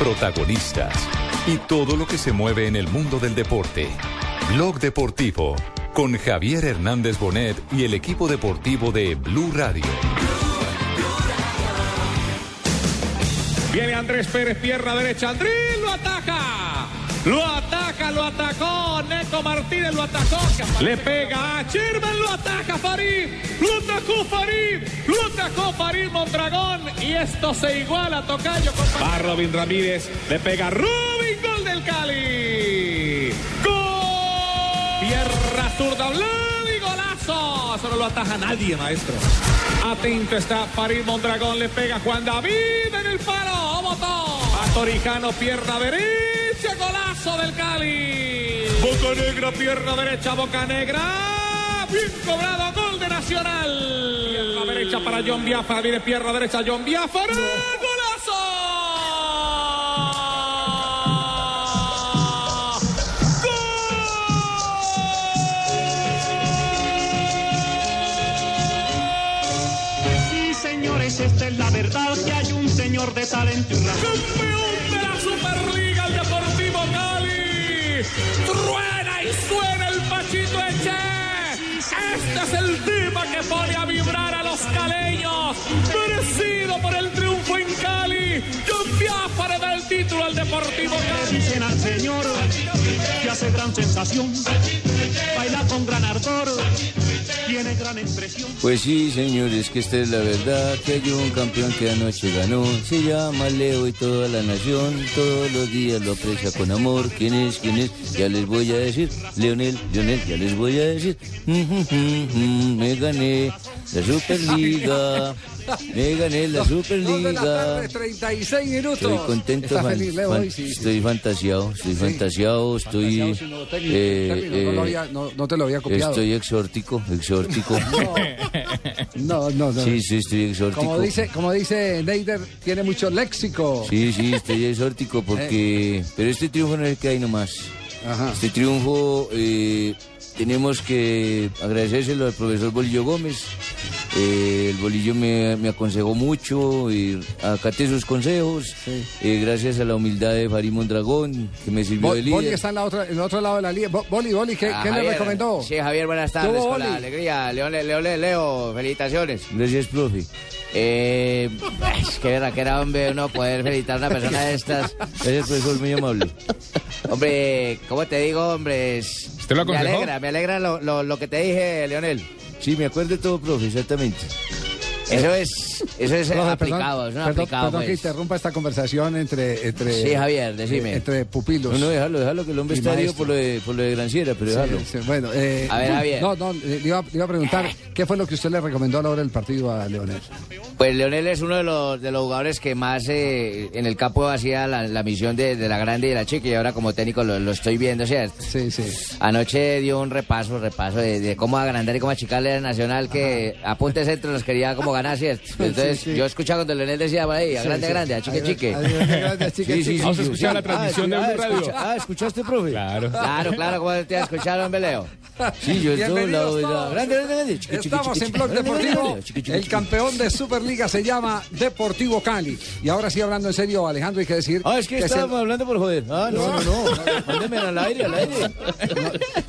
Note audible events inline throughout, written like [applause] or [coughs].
protagonistas y todo lo que se mueve en el mundo del deporte. Blog Deportivo con Javier Hernández Bonet y el equipo deportivo de Blue Radio. Viene Andrés Pérez, pierna derecha. Andrés lo ataca. Lo ataca, lo atacó. Neco Martínez lo atacó. Le pega a Chirman, lo ataca Farid. Lo atacó Farid. Lo atacó Farid Mondragón. Y esto se iguala, Tocayo. Con... Va Robin Ramírez. Le pega a Robin. Gol del Cali. Gol. Pierna zurda, y golazo. Eso no lo ataja nadie, maestro. Atento está Farid Mondragón. Le pega Juan David en el palo. Botó. Torijano, pierna derecha. Golazo del Cali. Boca Negra, pierna derecha. Boca Negra. Bien cobrado. Gol de Nacional. Pierna derecha para John Biafara. Viene pierna derecha John Biafara. ¡Golazo! Sí, señores, esta es la verdad que hay un señor de talento y razón. Truena y suena el Pachito Eche. Este es el tema que pone a vibrar a los caleños. Merecido por el triunfo en Cali. John Biafara da el título al Deportivo Cali. Dicen al señor que hace gran sensación, baila con gran ardor, tiene gran expresión. Pues sí, señores, que esta es la verdad, que hay un campeón que anoche ganó, se llama Leo y toda la nación, todos los días lo aprecia con amor, ¿quién es? ¿quién es? Ya les voy a decir, Leonel, Leonel, ya les voy a decir, me gané la Superliga, me gané la [laughs] Superliga. tarde, 36 minutos. Estoy contento, ¿Está fan- feliz, Leo, fan- hoy? Sí, sí. estoy fantasiado, estoy fantasiado, estoy... Eh, término, no, lo eh, no- no te lo había copiado. Estoy exórtico, exórtico. [laughs] No, no, no. Sí, sí, estoy exórtico. Como dice, como dice Neider, tiene mucho léxico. Sí, sí, estoy exórtico [laughs] porque... Pero este triunfo no es el que hay nomás. Ajá. Este triunfo eh, tenemos que agradecérselo al profesor Bolillo Gómez. Eh, el Bolillo me, me aconsejó mucho y acaté sus consejos. Sí. Eh, gracias a la humildad de Farid Mondragón, que me sirvió Bo- de Boli líder. está en, la otra, en el otro lado de la línea. Bo- Boli, Boli, ¿qué, Ah, qué le recomendó? Sí, Javier, buenas tardes. ¿Tuvo Con la boli? alegría. León, Leo, Leo, Leo, felicitaciones. Gracias, profe. Eh, es que verdad que era hombre uno poder felicitar a una persona de estas. Gracias, profesor, muy amable. Hombre, ¿cómo te digo, hombre? Es- ¿Usted lo me alegra, me alegra lo, lo, lo que te dije, Leonel. Sí, me acuerdo de todo, profe, exactamente. Eso es, eso es [laughs] Profe, aplicado, es un perdón, aplicado. perdón que pues. interrumpa esta conversación entre, entre, Sí, Javier, decime. entre pupilos. No, no, déjalo, déjalo, que el hombre está herido por lo de, por lo de Granciera, pero déjalo. sí, bueno, eh, A ver, Javier. No, no, le iba, le iba a preguntar, ¿qué fue lo que usted le recomendó a la hora del partido a Leonel? Pues Leonel es uno de los, de los jugadores que más eh, en el campo hacía la, la misión de, de la grande y de la chica y ahora como técnico lo, lo estoy viendo, ¿cierto? Sí, sí. Anoche dio un repaso, repaso de, de cómo agrandar y cómo achicarle al Nacional que a punta de centro los quería como [laughs] Entonces Sí, sí. yo escuchaba cuando Leonel decía por ahí, a Sí, grande, sí. grande, a chique, chique. Sí, sí. Vamos a escuchar la transmisión de ah, Blue Radio. escucha- ah, ¿escuchaste, profe? Claro. Claro, claro, como te escucharon, Beleo. Sí, yo la... todos. Grande, grande, grande. Estamos en Blog Deportivo. El campeón de Superliga se llama Deportivo Cali. Y ahora sí, hablando en serio, Alejandro, hay que decir. Ah, es que estábamos hablando por joder. Ah, no, no, no. Mándeme al aire, al aire.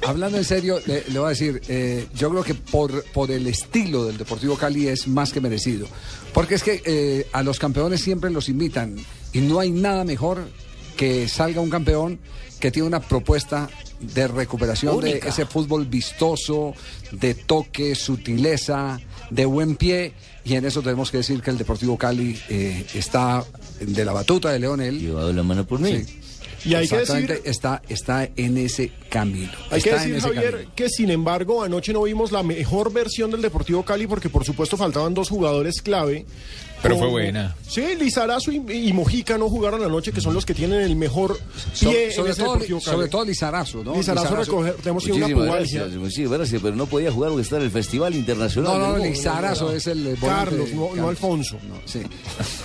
hablando en serio, le, voy a decir, eh, yo creo que por, por el estilo del Deportivo Cali es más que merecido. Porque es que eh, a los campeones siempre los invitan. Y no hay nada mejor que salga un campeón que tiene una propuesta de recuperación de ese fútbol vistoso, de toque, sutileza, de buen pie. Y en eso tenemos que decir que el Deportivo Cali eh, está de la batuta de Leonel. Llevado la mano por mí. Sí. Y hay que Exactamente, decir- está, está en ese camino. Hay que Está decir, Javier, camino. que sin embargo anoche no vimos la mejor versión del Deportivo Cali porque por supuesto faltaban dos jugadores clave. Pero fue buena. Sí, Lizarazo y, y Mojica no jugaron anoche, que son los que tienen el mejor pie So- sobre, en ese todo, Deportivo sobre todo Lizarazo, ¿no? Lizarazo recoger, tenemos que una Muchísimas pubalgia. gracias, muchísimas gracias, pero no podía jugar porque está en el Festival Internacional. No, no, Humor. Lizarazo es el. Carlos, no, no Alfonso. Sí.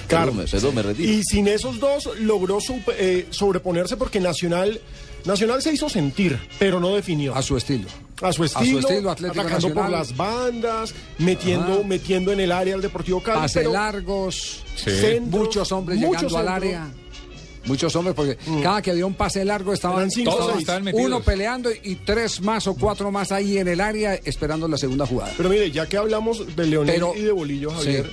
Perdón, me- perdón, me retiro. Y sin esos dos logró supe- eh, sobreponerse porque Nacional, Nacional se hizo sentir, pero no definió. A su estilo. A su A su estilo, estilo, Atlético atacando por las bandas, metiendo, Ajá. metiendo en el área al Deportivo Cali. Pase pero largos, centros, muchos hombres muchos llegando al área. Muchos hombres, porque cada que había un pase largo estaban, cinco, seis. estaban metidos. uno peleando y tres más o cuatro más ahí en el área esperando la segunda jugada. Pero mire, ya que hablamos de Leonel Pero- y de Bolillo, Javier,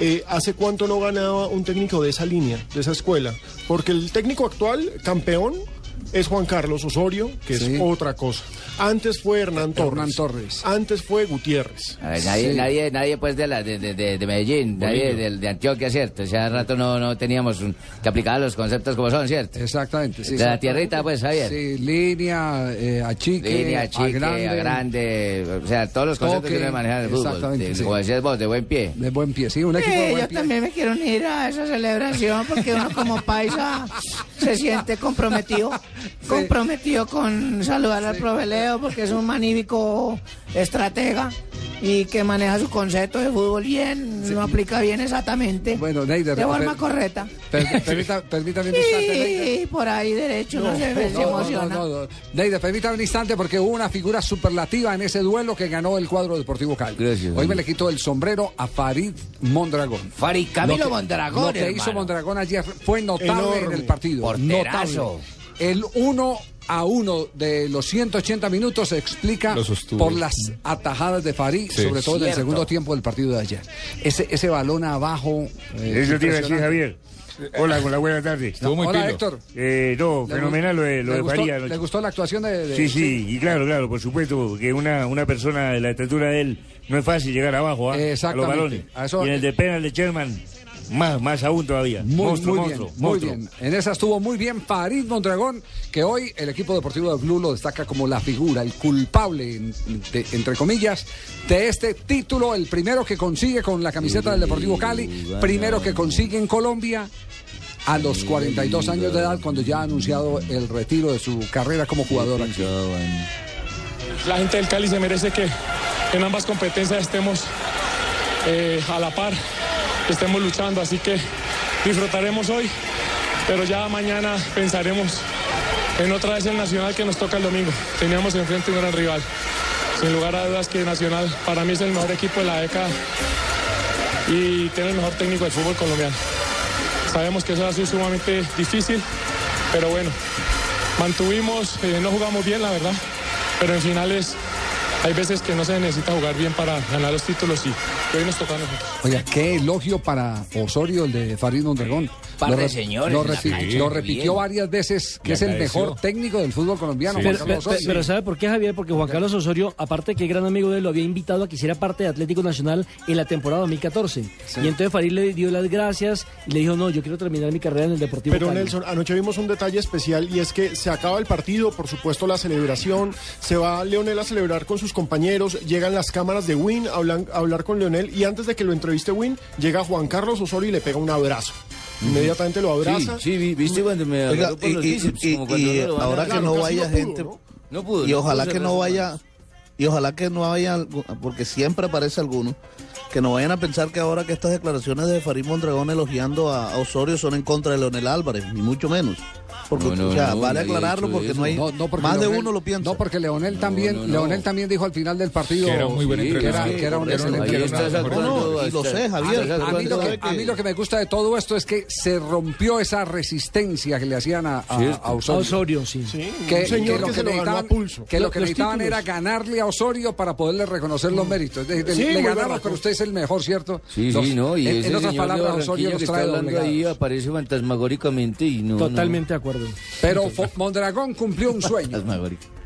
eh, ¿hace cuánto no ganaba un técnico de esa línea, de esa escuela? Porque el técnico actual, campeón, es Juan Carlos Osorio, que Sí. es otra cosa. Antes fue Hernán Torres. Hernán Torres. Antes fue Gutiérrez. A ver, nadie, Sí. nadie, nadie pues de, la, de, de, de- de Medellín, nadie de, de Antioquia, ¿cierto? O sea, hace rato no, no teníamos un- que aplicar los conceptos como son, ¿cierto? Exactamente, sí. De la tierrita, pues, Javier. Sí, línea, eh, achique, Línea, a chique, grande, a grande, o sea, todos los conceptos Toque, que uno maneja en el fútbol. exactamente, de- sí. Como decías vos, de buen pie. de buen pie. Sí, un equipo de Eh, buen yo pie. también me quiero unir a esa celebración porque uno como paisa se siente comprometido, comprometido con saludar al profe Leo porque es un magnífico estratega y que maneja su concepto de fútbol bien, lo aplica bien exactamente, Bueno, Neider, de forma per- correcta. per- permita- permítame un [laughs] instante. Y por ahí derecho no, se, se No, no, emociona. no, no. Neider, permítame un instante porque hubo una figura superlativa en ese duelo que ganó el cuadro deportivo Cali. Gracias, Hoy me le quito el sombrero a Farid Mondragón. Farid Camilo Lo que- Mondragón, Lo que hizo. Mondragón ayer fue notable Enorme. en el partido. Porterazo. Notable. El 1 a 1 de los 180 minutos se explica por las atajadas de Farid, Sí. sobre todo en el segundo tiempo del partido de ayer. Ese, ese balón abajo. eh, Eso te iba a decir, impresionante. Javier. Hola, con la buena tarde. Estuvo muy Hola, pilo. Héctor. Eh, no, ¿Le fenomenal lo de, lo ¿Le de gustó, Faría ¿Le anoche. gustó la actuación de.? de- Sí, sí, y claro, claro, por supuesto, que una, una persona de la estatura de él no es fácil llegar abajo ¿ah? a los balones. A eso- y en el de penal de Sherman, más, más aún todavía. Muy, monstruo, muy monstruo, bien, muy monstruo. bien. En esa estuvo muy bien Farid Mondragón, que hoy el equipo deportivo de Blue lo destaca como la figura, el culpable, en- de- entre comillas, de este título, el primero que consigue con la camiseta del Deportivo Cali, primero que consigue en Colombia a los 42 años de edad, cuando ya ha anunciado el retiro de su carrera como jugador. aquí. La gente del Cali se merece que en ambas competencias estemos eh, a la par, estemos luchando, así que disfrutaremos hoy, pero ya mañana pensaremos en otra vez el Nacional que nos toca el domingo. Teníamos enfrente un gran rival. Sin lugar a dudas que Nacional para mí es el mejor equipo de la década y tiene el mejor técnico del fútbol colombiano. Sabemos que eso ha sido sumamente difícil, pero bueno, mantuvimos, eh, no jugamos bien, la verdad, pero en finales hay veces que no se necesita jugar bien para ganar los títulos y hoy nos toca a nosotros. Oiga, qué elogio para Osorio el de Farid Mondragón. Par Lo de re- señores Lo, cancha, repitió bien. varias veces que es el mejor técnico del fútbol colombiano. Juan Pero, Carlos pero- Osorio. pero ¿sabe por qué, Javier? Porque Juan Carlos Osorio, aparte que es gran amigo de él, lo había invitado a que hiciera parte de Atlético Nacional en la temporada 2014. Y entonces Farid le dio las gracias y le dijo, no, yo quiero terminar mi carrera en el Deportivo Pero Cali". Nelson, anoche vimos un detalle especial y es que se acaba el partido, por supuesto la celebración, se va Leonel a celebrar con sus compañeros, llegan las cámaras de Win a hablar, a hablar con Leonel y antes de que lo entreviste Win, llega Juan Carlos Osorio y le pega un abrazo. Inmediatamente lo abraza. Sí, sí, vi- viste cuando me Oiga, agarró por y, los y- bíceps, y- como cuando y uno lo van a- ahora que Claro, no vaya no pudo, gente ¿no? No pudo. y ojalá pudo que no vaya y ojalá que no haya porque siempre aparece alguno que no vayan a pensar que ahora que estas declaraciones de Farid Mondragón elogiando a, a Osorio son en contra de Leonel Álvarez ni mucho menos porque No, no, o sea, no, vale aclararlo porque no hay No, no, porque más de uno lo piensa No, porque Leonel también, no, no. Leonel también dijo al final del partido Que era muy buen que era, entrenador. que era un Era un- excelente y lo hasta- sé, Javier. estás A mí, lo que, a mí lo que me gusta de todo esto es que se rompió esa resistencia que le hacían a, a- a A Osorio. Osorio, sí. Sí, Que, un señor que lo que, que se lo ganó a necesitaban, pulso. que lo Los- que los necesitaban era ganarle a Osorio para poderle reconocer los méritos. De- de- Sí, le ganamos, pero usted es el mejor, ¿cierto? Sí, sí, no, y en, otras palabras, Osorio está trae hablando ahí aparece fantasmagóricamente y no... Totalmente acuerdo. Pero Mondragón cumplió un [laughs] sueño.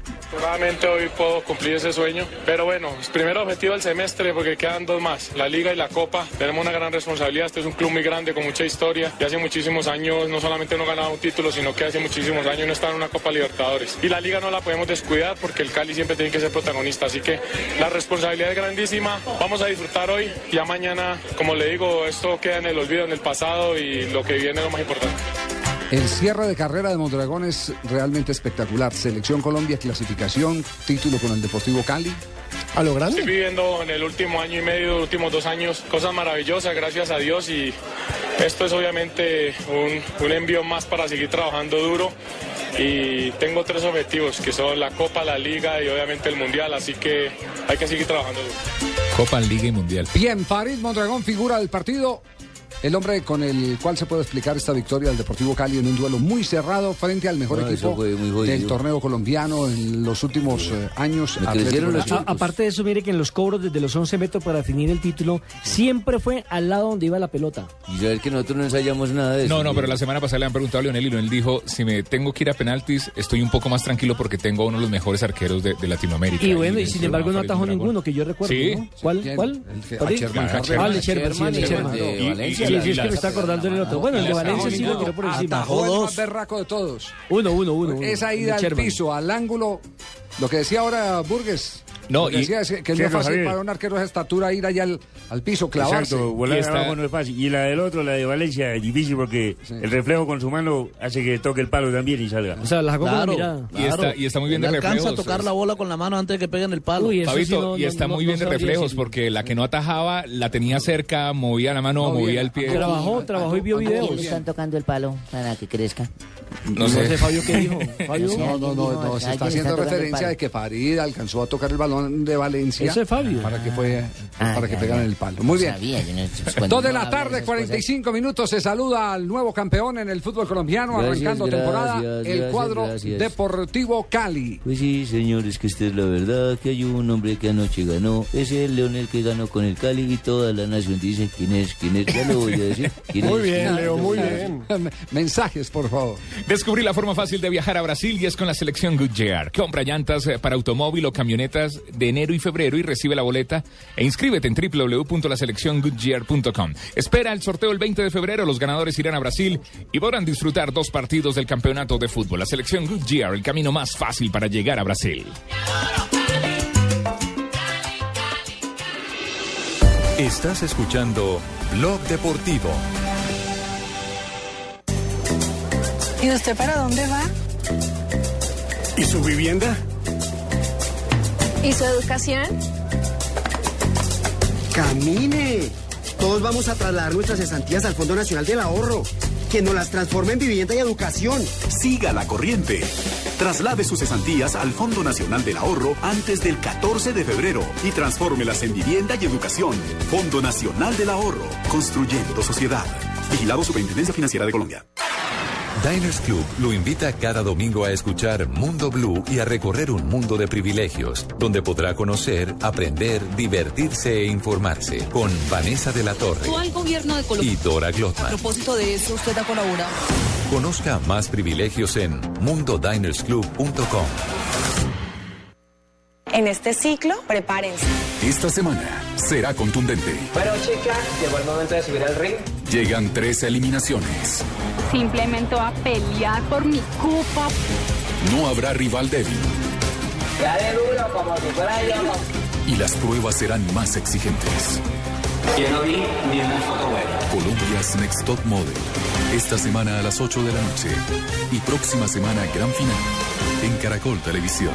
Afortunadamente hoy puedo cumplir ese sueño, pero bueno, el primer objetivo del semestre porque quedan dos más, la liga y la copa. Tenemos una gran responsabilidad, este es un club muy grande con mucha historia y hace muchísimos años no solamente no ganaba un título, sino que hace muchísimos años no está en una Copa Libertadores. Y la liga no la podemos descuidar porque el Cali siempre tiene que ser protagonista, así que la responsabilidad es grandísima. Vamos a disfrutar hoy, ya mañana, como le digo, esto queda en el olvido, en el pasado y lo que viene es lo más importante. El cierre de carrera de Mondragón es realmente espectacular. Selección Colombia, clasificación, título con el Deportivo Cali. A lo grande. Estoy viviendo en el último año y medio, los últimos dos años, cosas maravillosas, gracias a Dios. Y esto es obviamente un, un envío más para seguir trabajando duro. Y tengo tres objetivos, que son la Copa, la Liga y obviamente el Mundial. Así que hay que seguir trabajando duro. Copa, Liga y Mundial. Bien, Farid Mondragón, figura del partido. El hombre con el cual se puede explicar esta victoria del Deportivo Cali en un duelo muy cerrado frente al mejor No, eso equipo del torneo colombiano en los últimos eh, años. Los A- aparte de eso, mire que en los cobros desde los 11 metros para definir el título, siempre fue al lado donde iba la pelota. Y saber que nosotros no ensayamos nada de eso. No, no, pero la semana pasada le han preguntado a Leonel y Leonel dijo, si me tengo que ir a penaltis, estoy un poco más tranquilo porque tengo a uno de los mejores arqueros de, de Latinoamérica. Y bueno, y sin embargo no atajó ninguno, que yo recuerdo, ¿Sí? ¿no? ¿Cuál? ¿Cuál? El Ah. Ah, el sí, el de Valencia, Sí, sí, es que me está acordando del otro. Bueno, el de Valencia sí lo tiró por encima. Atajó el más berraco de todos. Uno, uno, uno. uno. Esa ida al piso, al ángulo, lo que decía ahora Burgues. No, y- decía es que, que no Sí, es fácil Javier. para un arquero de esa estatura ir allá al, al piso, clavarse. Exacto, volar Y está- abajo no es fácil. Y la del otro, la de Valencia, es difícil porque el reflejo con su mano hace que toque el palo también y salga. O sea, la sacó con la Claro. Y está- y está muy bien de alcanza a reflejos, tocar la bola con la mano antes de que peguen el palo. Uy, eso sí Fabito, no- y está no- muy no bien de reflejos porque la que no atajaba la tenía cerca, movía la mano, No, movía bien. el pie. Trabajó, trabajó y vio videos. Están tocando el palo para que crezca. No No sé. Fabio, ¿qué dijo? No, no, no, se está haciendo referencia de que Farid alcanzó a tocar el balón de Valencia. Ese es Fabio. Para que fue, Ah, para que pegaran ya. el palo. Muy bien. sabía, no- pues, Dos de la tarde, esas 45 minutos. Se saluda al nuevo campeón en el fútbol colombiano, Gracias, arrancando gracias, temporada, el cuadro gracias. Deportivo Cali. Pues sí, señores, que esta es la verdad, que hay un hombre que anoche ganó. Es el Leonel que ganó con el Cali y toda la nación dice quién es, quién es, ya lo voy a decir. [laughs] ¿Quién Muy es? bien, Leo, muy bien. Mensajes, por favor. Descubrí la forma fácil de viajar a Brasil y es con la selección Goodyear. Compra llantas eh, para automóvil o camionetas de enero y febrero y recibe la boleta e inscríbete en www.laselecciongoodyear.com. Espera el sorteo el 20 de febrero. Los ganadores irán a Brasil y podrán disfrutar dos partidos del campeonato de fútbol. La selección Goodyear, el camino más fácil para llegar a Brasil. Estás escuchando Blog Deportivo. ¿Y usted para dónde va? ¿Y su vivienda? ¿Y su educación? ¡Camine! Todos vamos a trasladar nuestras cesantías al Fondo Nacional del Ahorro, que nos las transforme en vivienda y educación. Siga la corriente. Traslade sus cesantías al Fondo Nacional del Ahorro antes del 14 de febrero y transfórmelas en vivienda y educación. Fondo Nacional del Ahorro, construyendo sociedad. Vigilado Superintendencia Financiera de Colombia. Diners Club lo invita cada domingo a escuchar Mundo Blue y a recorrer un mundo de privilegios, donde podrá conocer, aprender, divertirse e informarse con Vanessa de la Torre ¿Cuál gobierno de Colombia? y Dora A Glotman. propósito de eso, usted ha colaborado. Conozca más privilegios en mundodinersclub.com. En este ciclo, prepárense. Esta semana será contundente. Bueno, chicas, llegó el momento de subir al ring. Llegan tres eliminaciones. Simplemente va a pelear por mi cupo. No habrá rival débil duro como si fuera yo. y las pruebas serán más exigentes. Yo no vi ni una foto buena. Colombia's Next Top Model. Esta semana a las 8 de la noche. Y próxima semana gran final en Caracol Televisión.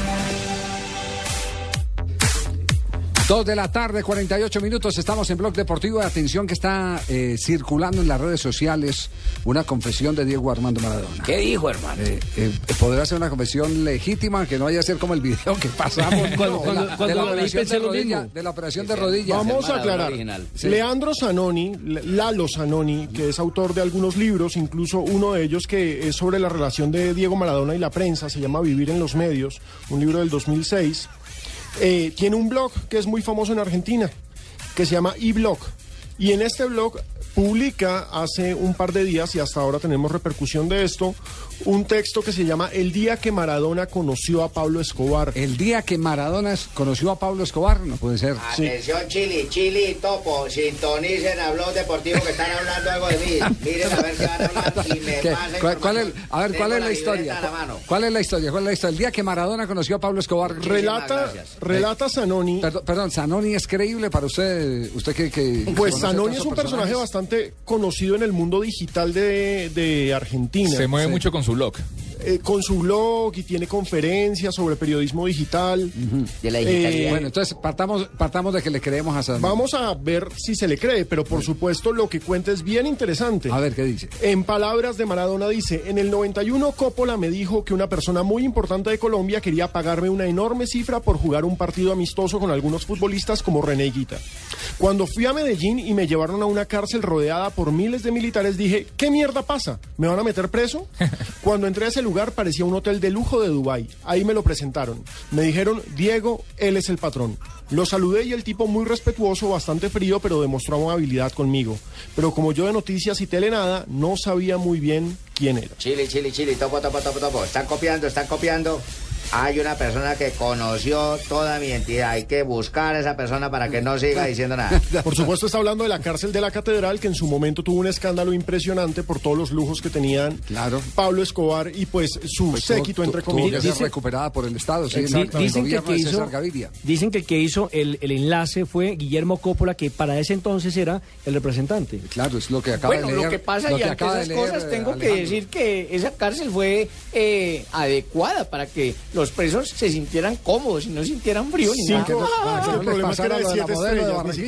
Dos de la tarde, 48 minutos, estamos en Blog Deportivo. Atención que está eh, circulando en las redes sociales una confesión de Diego Armando Maradona. ¿Qué dijo, hermano? Eh, eh, podrá ser una confesión legítima, que no vaya a ser como el video que pasamos [laughs] Cuando- de la- cuando de, la lo leí operación de rodilla, de la operación de rodilla. Vamos a aclarar. Sí. Leandro Zanoni, Lalo Zanoni, que es autor de algunos libros, incluso uno de ellos que es sobre la relación de Diego Maradona y la prensa, se llama Vivir en los Medios, un libro del 2006, eh, tiene un blog que es muy famoso en Argentina, que se llama eBlog. Y en este blog publica hace un par de días, y hasta ahora tenemos repercusión de esto, un texto que se llama El día que Maradona conoció a Pablo Escobar. El día que Maradona conoció a Pablo Escobar, no puede ser. Atención, Chili, Chili y Topo, sintonicen a Blog Deportivo que están hablando algo de mí. Miren a ver qué van a hablar y me ¿Cuál, cuál es, información. a ver, ¿cuál Tengo es la historia? la. ¿Cuál es la historia? ¿Cuál es la historia? El día que Maradona conoció a Pablo Escobar. Relata, relata Zanoni. Perdón, perdón, Zanoni es creíble para usted, usted que... que Pues Zanoni es un personaje bastante conocido en el mundo digital de, de Argentina. Se mueve mucho con su blog. Eh, con su blog y tiene conferencias sobre periodismo digital. De Eh, Bueno, entonces partamos, partamos de que le creemos a Zanoni. Vamos a ver si se le cree, pero por supuesto lo que cuenta es bien interesante. A ver, ¿qué dice? En palabras de Maradona dice, en el 91 Coppola me dijo que una persona muy importante de Colombia quería pagarme una enorme cifra por jugar un partido amistoso con algunos futbolistas como René Higuita. Cuando fui a Medellín y me llevaron a una cárcel rodeada por miles de militares, dije, ¿qué mierda pasa? ¿Me van a meter preso? [laughs] Cuando entré a ese lugar parecía un hotel de lujo de Dubái. Ahí me lo presentaron. Me dijeron, Diego, él es el patrón. Lo saludé y el tipo muy respetuoso, bastante frío, pero demostró amabilidad conmigo. Pero como yo de noticias y tele nada, no sabía muy bien quién era. Chili, Chili, Chili, Topo, Topo, Topo, Topo. Están copiando, están copiando. Hay una persona que conoció toda mi entidad. Hay que buscar a esa persona para que no siga diciendo nada. [laughs] Por supuesto está hablando de la cárcel de la catedral, que en su momento tuvo un escándalo impresionante por todos los lujos que tenían Pablo Escobar y pues su Pues séquito, entre que comillas. recuperada por el Estado, sí, Exactamente. el Dicen que el que de hizo, dicen que el que hizo el, el enlace fue Guillermo Coppola, que para ese entonces era el representante. Claro, es lo que acaba Bueno, lo que pasa y ante esas cosas tengo que decir que esa cárcel fue eh, adecuada para que los presos se sintieran cómodos y no sintieran frío ni nada. Ah, que no el les problema es que pasara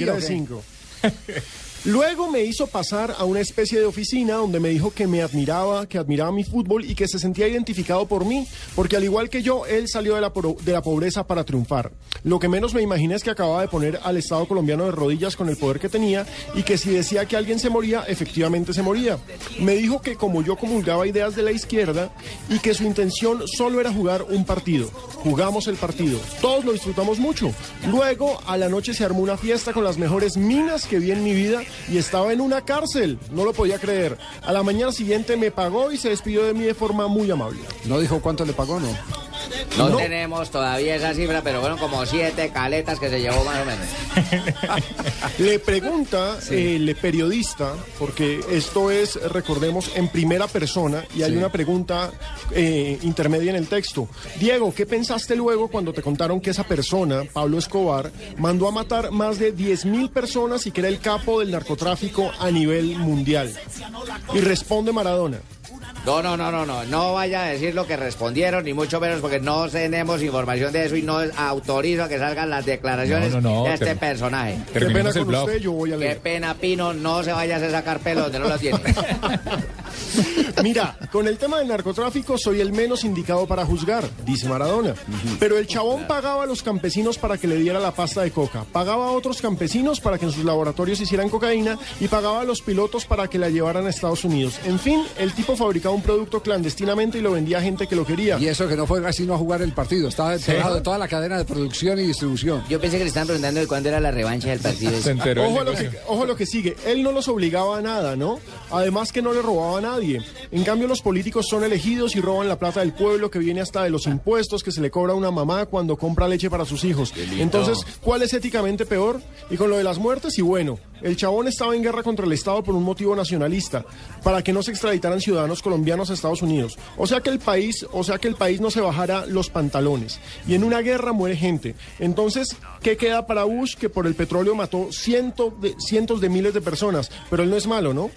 era de de. [laughs] Luego me hizo pasar a una especie de oficina donde me dijo que me admiraba, que admiraba mi fútbol y que se sentía identificado por mí, porque al igual que yo, él salió de la, de la pobreza para triunfar. Lo que menos me imaginé es que acababa de poner al Estado colombiano de rodillas con el poder que tenía y que si decía que alguien se moría, efectivamente se moría. Me dijo que como yo comulgaba ideas de la izquierda y que su intención solo era jugar un partido. Jugamos el partido. Todos lo disfrutamos mucho. Luego, a la noche se armó una fiesta con las mejores minas que vi en mi vida y estaba en una cárcel. No lo podía creer. A la mañana siguiente me pagó y se despidió de mí de forma muy amable. No dijo cuánto le pagó, ¿no? No, No. tenemos todavía esa cifra, pero fueron como siete caletas que se llevó más o menos. [laughs] Le pregunta el periodista, porque esto es, recordemos, en primera persona y hay Sí. una pregunta eh, intermedia en el texto. Diego, ¿qué pensaste luego cuando te contaron que esa persona, Pablo Escobar, mandó a matar más de 10 mil personas y que era el capo del narcotráfico a nivel mundial? Y responde Maradona. No, no, no, no, no. No vaya a decir lo que respondieron, ni mucho menos, porque no tenemos información de eso y no autorizo a que salgan las declaraciones No, no, no, de este personaje. Qué pena con blog. usted, yo voy a Qué leer. pena, Pino, no se vaya a hacer sacar pelo donde no lo tiene. [laughs] Mira, con el tema del narcotráfico soy el menos indicado para juzgar, dice Maradona. Pero el chabón pagaba a los campesinos para que le diera la pasta de coca, pagaba a otros campesinos para que en sus laboratorios hicieran cocaína y pagaba a los pilotos para que la llevaran a Estados Unidos. En fin, el tipo fabricaba un producto clandestinamente y lo vendía a gente que lo quería. Y eso que no fue así no a jugar el partido, estaba enterado de toda la cadena de producción y distribución. Yo pensé que le estaban preguntando de cuándo era la revancha del partido. [laughs] Ojo a, lo que, ojo a lo que sigue. Él no los obligaba a nada, ¿no? Además que no le robaba a nadie. En cambio, los políticos son elegidos y roban la plata del pueblo que viene hasta de los impuestos que se le cobra a una mamá cuando compra leche para sus hijos. Entonces, ¿cuál es éticamente peor? Y con lo de las muertes, y bueno, el chabón estaba en guerra contra el Estado por un motivo nacionalista, para que no se extraditaran ciudadanos colombianos a Estados Unidos. O sea que el país, o sea que el país no se bajara los pantalones. Y en una guerra muere gente. Entonces, ¿qué queda para Bush que por el petróleo mató ciento de- cientos de miles de personas? Pero él no es malo, ¿no?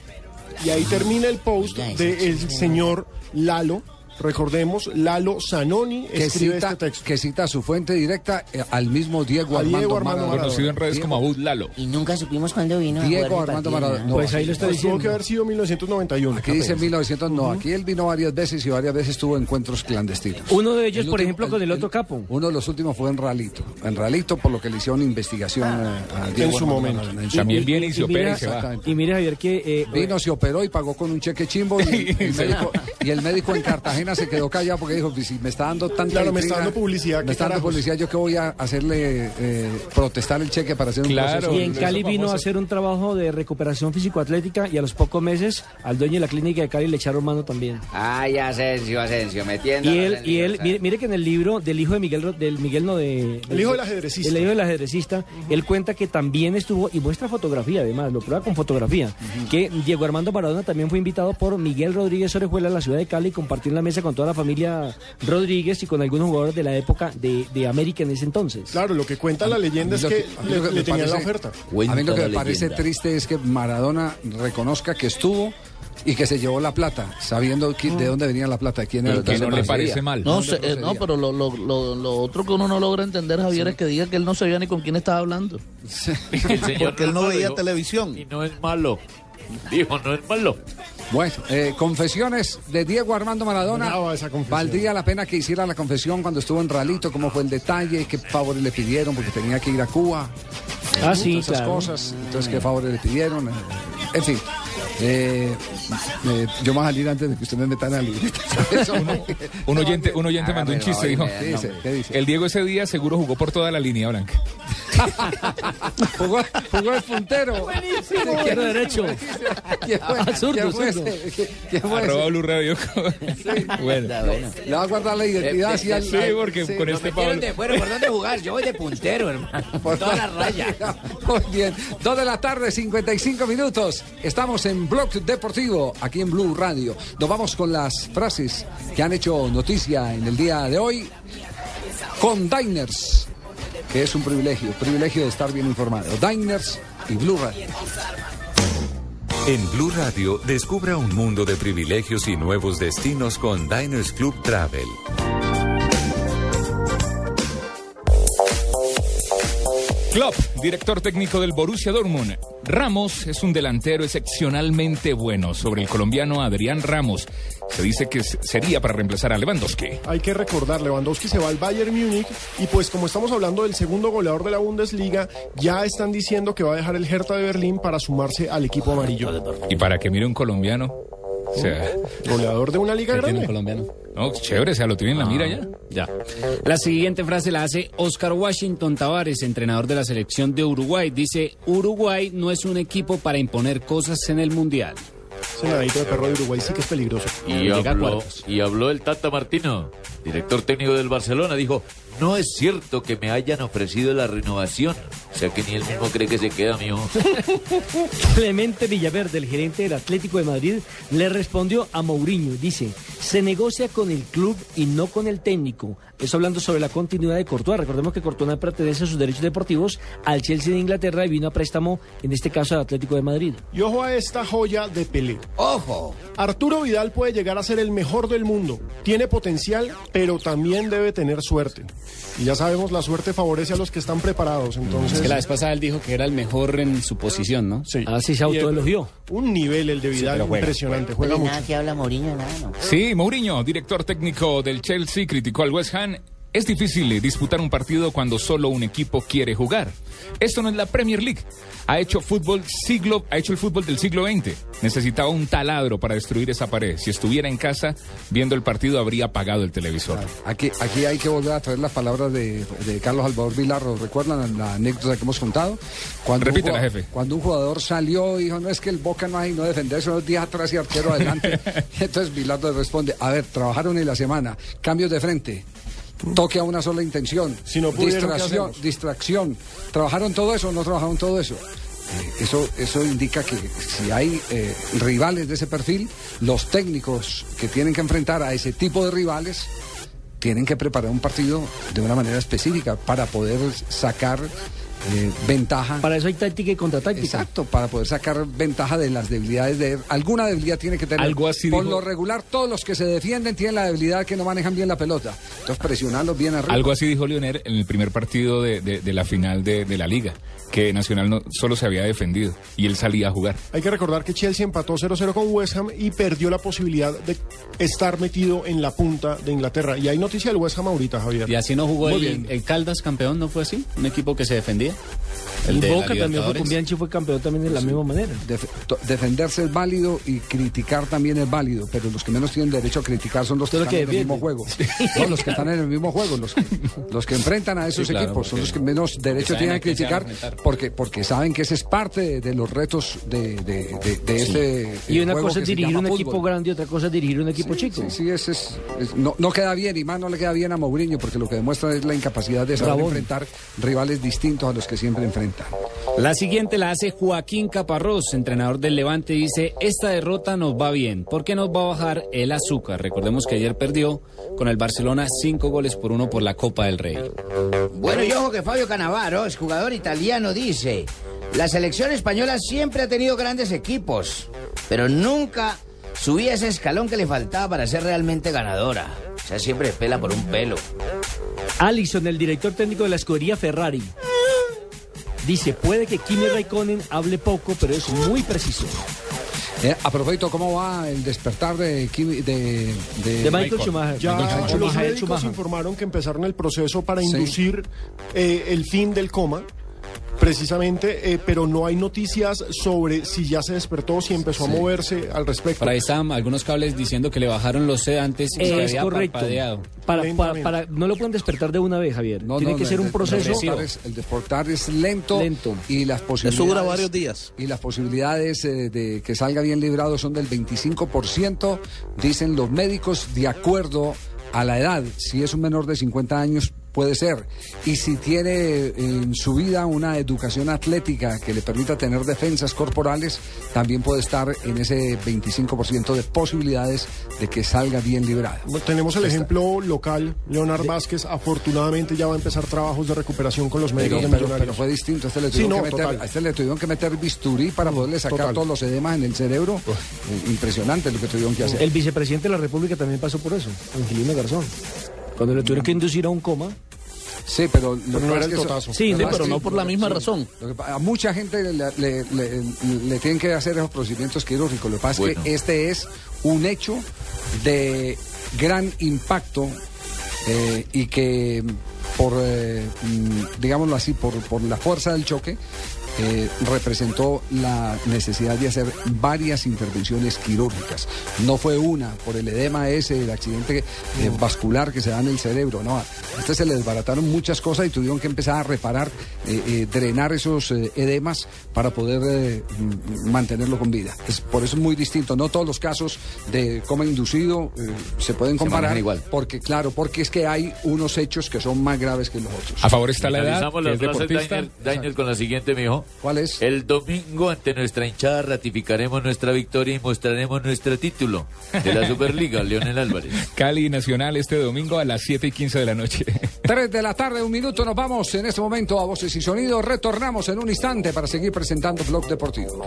Y ahí termina el post del señor Lalo recordemos, Lalo Zanoni que escribe cita, este texto. que cita su fuente directa eh, al mismo Diego A Armando, Diego Armando Maradona. Conocido en redes Diego- como Abud Lalo. Y nunca supimos cuándo vino. a Diego el Armando Maradona. ¿no? Pues ahí lo está Pues tuvo diciendo. que haber sido 1991. Aquí dice 1900, no, aquí él vino varias veces y varias veces tuvo encuentros clandestinos. Uno de ellos, El por último- ejemplo, con el otro capo. Uno de los últimos fue en Ralito. En Ralito, por lo que le hicieron investigación eh, a Diego su Armando momento. En su También momento. viene y se opera y se va. Exactamente. Y mire, Javier, que eh, Vino, se operó y pagó con un cheque chimbo y el, [laughs] el médico, y el médico en Cartagena [laughs] se quedó callado porque dijo, "Pues si me está dando tanta Claro, me está dando publicidad, me ¿qué está dando carajos?" publicidad, yo que voy a hacerle eh, protestar el cheque para hacer un Claro. proceso. Y en Cali vino a hacer un trabajo de recuperación físico-atlética y a los pocos meses al dueño de la clínica de Cali le echaron mano también. Ay, Asensio, Asensio, metiendo. Y él, y él mire, mire que en el libro del hijo de Miguel, del Miguel no de... El hijo del ajedrecista. El hijo del ajedrecista, él cuenta que también estuvo, y muestra fotografía además, lo prueba con fotografía, que Diego Armando Maradona también fue invitado por Miguel Rodríguez Orejuela a la ciudad de Cali y compartió en la mesa con toda la familia Rodríguez y con algunos jugadores de la época de, de América en ese entonces. Claro, lo que cuenta la leyenda es que le, le tenían la oferta. A mí lo que me parece triste es que Maradona reconozca que estuvo y que se llevó la plata, sabiendo de dónde venía la plata, de quién era que no le parece mal. No, ¿Dónde se- eh, no pero lo, lo, lo, lo otro que uno no logra entender, Javier, es que diga que él no sabía ni con quién estaba hablando. [laughs] Porque él no veía televisión. Y no es malo. [laughs] Dijo, no es malo. Bueno, eh, confesiones de Diego Armando Maradona. Esa. Valdría la pena que hiciera la confesión cuando estuvo en Ralito, cómo fue el detalle, qué favores le pidieron, porque tenía que ir a Cuba. Ah, sí, esas claro. cosas. Entonces, qué favores le pidieron. En fin. Eh, eh, yo me voy a salir antes de que usted me meta en la [laughs] libreta. Eso, Un oyente, un oyente mandó un chiste, dijo. me da ¿Qué dice? ¿Qué dice? El Diego ese día seguro jugó por toda la línea blanca. [laughs] jugó, jugó el puntero. Izquierdo derecho. [laughs] Ah, zurdo, ¿Quién fue zurdo. ese? ¿Quién fue Arroba ese? Blue Radio. bueno. Está bueno. Le va a guardar la identidad. así al- Sí, porque sí. con este Pablo. Bueno, ¿por dónde jugar? Yo voy de puntero, hermano. Por Toda la raya. Muy bien. Dos de la tarde, 55 minutos. Estamos en Blog Deportivo, aquí en Blue Radio. Nos vamos con las frases que han hecho noticia en el día de hoy con Diners, que es un privilegio, privilegio de estar bien informado. Diners y Blue Radio. En Blue Radio, descubra un mundo de privilegios y nuevos destinos con Diners Club Travel. Klopp, director técnico del Borussia Dortmund. Ramos es un delantero excepcionalmente bueno. Sobre el colombiano Adrián Ramos, se dice que sería para reemplazar a Lewandowski. Hay que recordar, Lewandowski se va al Bayern Múnich y pues como estamos hablando del segundo goleador de la Bundesliga, ya están diciendo que va a dejar el Hertha de Berlín para sumarse al equipo amarillo. Y para que mire un colombiano. O sea, Goleador de una liga ¿Qué tiene un grande. colombiano? No, chévere, o sea, lo tiene en la mira ya. Ya. La siguiente frase la hace Oscar Washington Tavares, entrenador de la selección de Uruguay. Dice, Uruguay no es un equipo para imponer cosas en el Mundial. Ese nadadito de perro de Uruguay sí que es peligroso. Y habló, y habló el Tata Martino, director técnico del Barcelona. Dijo, no es cierto que me hayan ofrecido la renovación. O sea que ni él mismo cree que se queda, mío. [laughs] Clemente Villaverde, el gerente del Atlético de Madrid, le respondió a Mourinho. Dice, se negocia con el club y no con el técnico. Eso hablando sobre la continuidad de Courtois. Recordemos que Courtois pertenece a sus derechos deportivos al Chelsea de Inglaterra y vino a préstamo, en este caso, al Atlético de Madrid. Y ojo a esta joya de Pelé. Ojo. Arturo Vidal puede llegar a ser el mejor del mundo. Tiene potencial, pero también debe tener suerte. Y ya sabemos, la suerte favorece a los que están preparados. Entonces, Es que la vez pasada él dijo que era el mejor en su posición, ¿no? sí. Así se Y, autoelogió. Un nivel el de Vidal juega, impresionante. Juega mucho. nada que habla Mourinho, nada, no. Sí, Mourinho, director técnico del Chelsea, criticó al West Ham. Es difícil disputar un partido cuando solo un equipo quiere jugar. Esto no es la Premier League. Ha hecho fútbol siglo, ha hecho el fútbol del siglo XX. Necesitaba un taladro para destruir esa pared. Si estuviera en casa viendo el partido habría apagado el televisor. Aquí, aquí hay que volver a traer las palabras de, de Carlos Alvador Vilarro. ¿Recuerdan la anécdota que hemos contado? Cuando Repítela, jefe. Cuando un jugador salió y dijo, no es que el Boca no hay no defenderse unos días atrás y arquero adelante. [laughs] Entonces Vilardo le responde, a ver, trabajaron en la semana, cambios de frente. Toque a una sola intención, Si no pudieron, ¿qué distracción, hacemos? distracción. ¿Trabajaron todo eso o no trabajaron todo eso? Eh, Eso, eso indica que si hay eh, rivales de ese perfil, los técnicos que tienen que enfrentar a ese tipo de rivales tienen que preparar un partido de una manera específica para poder sacar eh, ventaja. Para eso hay táctica y contratáctica. Exacto, para poder sacar ventaja de las debilidades de alguna debilidad tiene que tener. Algo así Por dijo- lo regular, todos los que se defienden tienen la debilidad que no manejan bien la pelota. Entonces presionarlos bien arriba. Algo así dijo Lionel en el primer partido de, de- de la final de, de la liga, que Nacional no, solo se había defendido y él salía a jugar. Hay que recordar que Chelsea empató 0-0 con West Ham y perdió la posibilidad de estar metido en la punta de Inglaterra. Y hay noticia del West Ham ahorita, Javier. Y así no jugó Muy el, bien. el Caldas campeón, ¿no fue así? Un equipo que se defendía. El Boca también fue con Bianchi fue campeón también de la misma manera. Def- defenderse es válido y criticar también es válido, pero los que menos tienen derecho a criticar son los que están que en el mismo juego. No, los que están en el mismo juego, los, [laughs] los que enfrentan a esos Sí, claro, equipos son los que menos derecho tienen a criticar porque, porque saben que ese es parte de, de los retos de, de, de- de este Y eh, una juego cosa es que dirigir un equipo grande y otra cosa es dirigir un equipo chico. Sí, sí, ese es, es- no, no queda bien y más no le queda bien a Mourinho porque lo que demuestra es la incapacidad de saber Rabón. enfrentar rivales distintos a los que siempre enfrentan. La siguiente la hace Joaquín Caparrós, entrenador del Levante, y dice, esta derrota nos va bien, porque nos va a bajar el azúcar. Recordemos que ayer perdió con el Barcelona cinco goles por uno por la Copa del Rey. Bueno, y ojo que Fabio Canavaro, es jugador italiano, dice, la selección española siempre ha tenido grandes equipos, pero nunca subía ese escalón que le faltaba para ser realmente ganadora. O sea, siempre pela por un pelo. Allison, el director técnico de la escudería Ferrari, dice, puede que Kimi Raikkonen hable poco, pero es muy preciso. Eh, a propósito, ¿cómo va el despertar de, Kimi- de, de, De Michael Schumacher. Ya Michael los Schumacher, médicos Schumacher. informaron que empezaron el proceso para Sí. inducir eh, el fin del coma, precisamente, eh, pero no hay noticias sobre si ya se despertó, si empezó a moverse al respecto. Por ahí estaban algunos cables diciendo que le bajaron los sedantes y Es había correcto. parpadeado. Para, para, para- no lo pueden despertar de una vez, Javier. No, Tiene no, que no, ser un proceso. despertar es- el despertar es lento, Lento. y las posibilidades Eso dura varios días. y las posibilidades eh, de que salga bien librado son del 25%, dicen los médicos, de acuerdo a la edad. Si es un menor de 50 años puede ser. Y si tiene en su vida una educación atlética que le permita tener defensas corporales, también puede estar en ese 25% de posibilidades de que salga bien librado. Tenemos el Está- ejemplo local, Leonard Vázquez, afortunadamente ya va a empezar trabajos de recuperación con los Pero, médicos de pero- pero fue distinto. A este, le Sí, tuvieron no, que meter, total. a este le tuvieron que meter bisturí para poderle sacar Total. todos los edemas en el cerebro. Eh, impresionante lo que tuvieron que hacer. El vicepresidente de la República también pasó por eso, Angelino Garzón. Cuando le tuvieron que inducir a un coma. Sí, pero, lo Pero que no pasa era es el totazo. Sí, que pero no por la misma razón. lo que pa- a mucha gente le, le- le- le tienen que hacer esos procedimientos quirúrgicos. Lo que pasa Bueno. es que este es un hecho de gran impacto eh, y que por, eh, mm, digámoslo así, por, por la fuerza del choque, eh, representó la necesidad de hacer varias intervenciones quirúrgicas. No fue una por el edema ese, el accidente eh, vascular que se da en el cerebro, no. A este se le desbarataron muchas cosas y tuvieron que empezar a reparar, eh, eh, drenar esos eh, edemas para poder mantenerlo con vida. Es, por eso es muy distinto. No todos los casos de coma inducido eh, se pueden comparar igual. porque claro, porque es que hay unos hechos que son más graves que los otros. A favor está la edad, que es deportista. Daniel, Daniel, con la siguiente, mijo. ¿Cuál es? El domingo ante nuestra hinchada ratificaremos nuestra victoria y mostraremos nuestro título de la Superliga, [laughs] Leonel Álvarez. Cali Nacional este domingo a las 7 y 15 de la noche. [laughs] 3 de la tarde, un minuto, nos vamos en este momento a Voces y Sonidos. Retornamos en un instante para seguir presentando Blog Deportivo.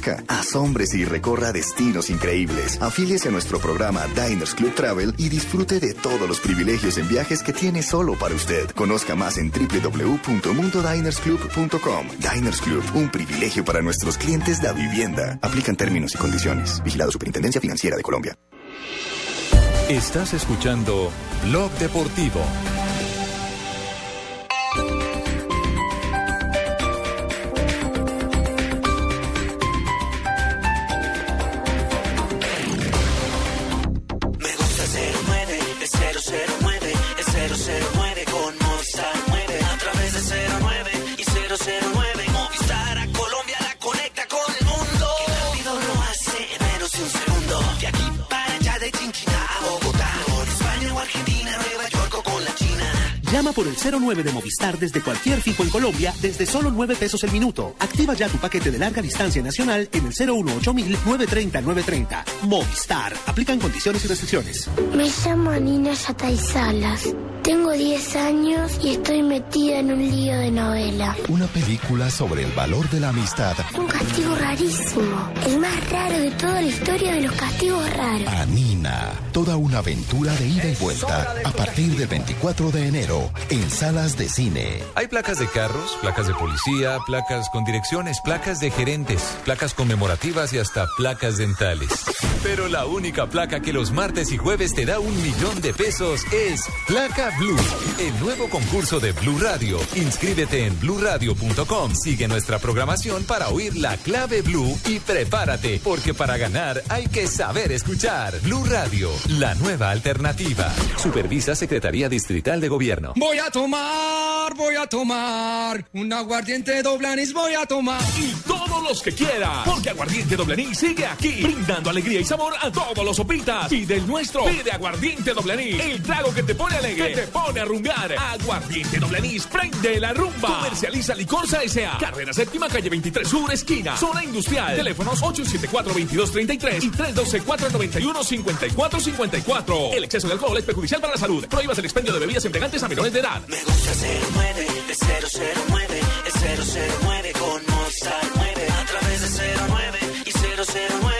Conozca, asómbrese y recorra destinos increíbles. Afíliese a nuestro programa Diners Club Travel y disfrute de todos los privilegios en viajes que tiene solo para usted. Conozca más en www.mundodinersclub.com. Diners Club, un privilegio para nuestros clientes de vivienda. Aplican términos y condiciones. Vigilado Superintendencia Financiera de Colombia. Estás escuchando Blog Deportivo. Llama por el 09 de Movistar desde cualquier fijo en Colombia desde solo 9 pesos el minuto. Activa ya tu paquete de larga distancia nacional en el 018 930 930. Movistar. Aplican condiciones y restricciones. Me llamo Nina Yatay Salas. Tengo 10 años y estoy metida en un lío de novela. Una película sobre el valor de la amistad. Un castigo rarísimo. El más raro de toda la historia de los castigos raros. Anina. Toda una aventura de ida y vuelta. A partir del 24 de enero. En salas de cine. Hay placas de carros, placas de policía, placas con direcciones, placas de gerentes, placas conmemorativas y hasta placas dentales. Pero la única placa que los martes y jueves te da un millón de pesos es Placa Blue, el nuevo concurso de Blue Radio. Inscríbete en bluradio.com, sigue nuestra programación para oír la clave Blue y prepárate, porque para ganar hay que saber escuchar. Blue Radio, la nueva alternativa. Supervisa Secretaría Distrital de Gobierno. Voy a tomar, voy a tomar un aguardiente doble anís, voy a tomar. Y todos los que quiera, porque Aguardiente Doble Anís sigue aquí, brindando alegría y sabor a todos los sopitas. Pide el nuestro, pide Aguardiente Doble Anís, el trago que te pone alegre, que te pone a rumbear. Aguardiente Doble Anís, prende la rumba. Comercializa Licorsa S.A. Carrera Séptima, calle 23 Sur, esquina, zona industrial. Teléfonos 874-2233 y 312-491-5454. El exceso de alcohol es perjudicial para la salud. Prohíbas el expendio de bebidas embriagantes a menores de edad. Me gusta 09, es 009, es 009 con Movistar 9. A través de 09 y 009.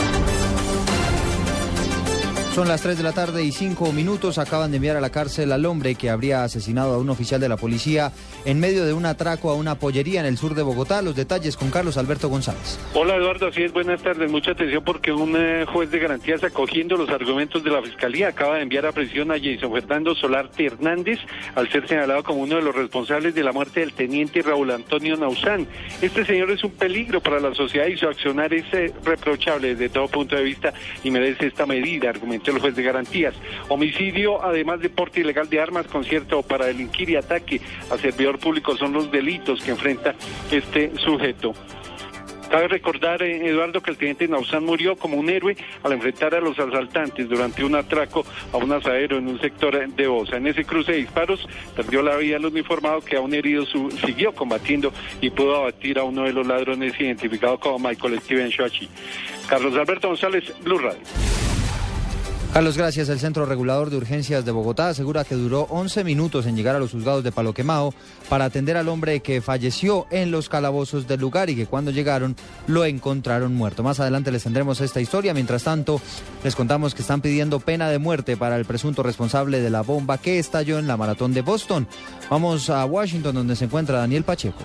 Son las 3 de la tarde y 5 minutos. Acaban de enviar a la cárcel al hombre que habría asesinado a un oficial de la policía en medio de un atraco a una pollería en el sur de Bogotá. Los detalles con Carlos Alberto González. Hola Eduardo, así es, buenas tardes. Mucha atención porque un eh, juez de garantías acogiendo los argumentos de la Fiscalía acaba de enviar a prisión a Jason Fernando Solarte Hernández al ser señalado como uno de los responsables de la muerte del teniente Raúl Antonio Nausán. Este señor es un peligro para la sociedad y su accionar es eh, reprochable desde todo punto de vista y merece esta medida, el juez de garantías. Homicidio, además de porte ilegal de armas, concierto para delinquir y ataque a servidor público son los delitos que enfrenta este sujeto. Cabe recordar, eh, Eduardo, que el teniente Nausán murió como un héroe al enfrentar a los asaltantes durante un atraco a un asadero en un sector de Bosa. En ese cruce de disparos perdió la vida el uniformado que aún herido su- siguió combatiendo y pudo abatir a uno de los ladrones identificado como Michael Steven Shoachi. Carlos Alberto González, Blue Radio. Carlos, gracias. El Centro Regulador de Urgencias de Bogotá asegura que duró 11 minutos en llegar a los juzgados de Palo Quemado para atender al hombre que falleció en los calabozos del lugar y que cuando llegaron lo encontraron muerto. Más adelante les tendremos esta historia. Mientras tanto, les contamos que están pidiendo pena de muerte para el presunto responsable de la bomba que estalló en la maratón de Boston. Vamos a Washington, donde se encuentra Daniel Pacheco.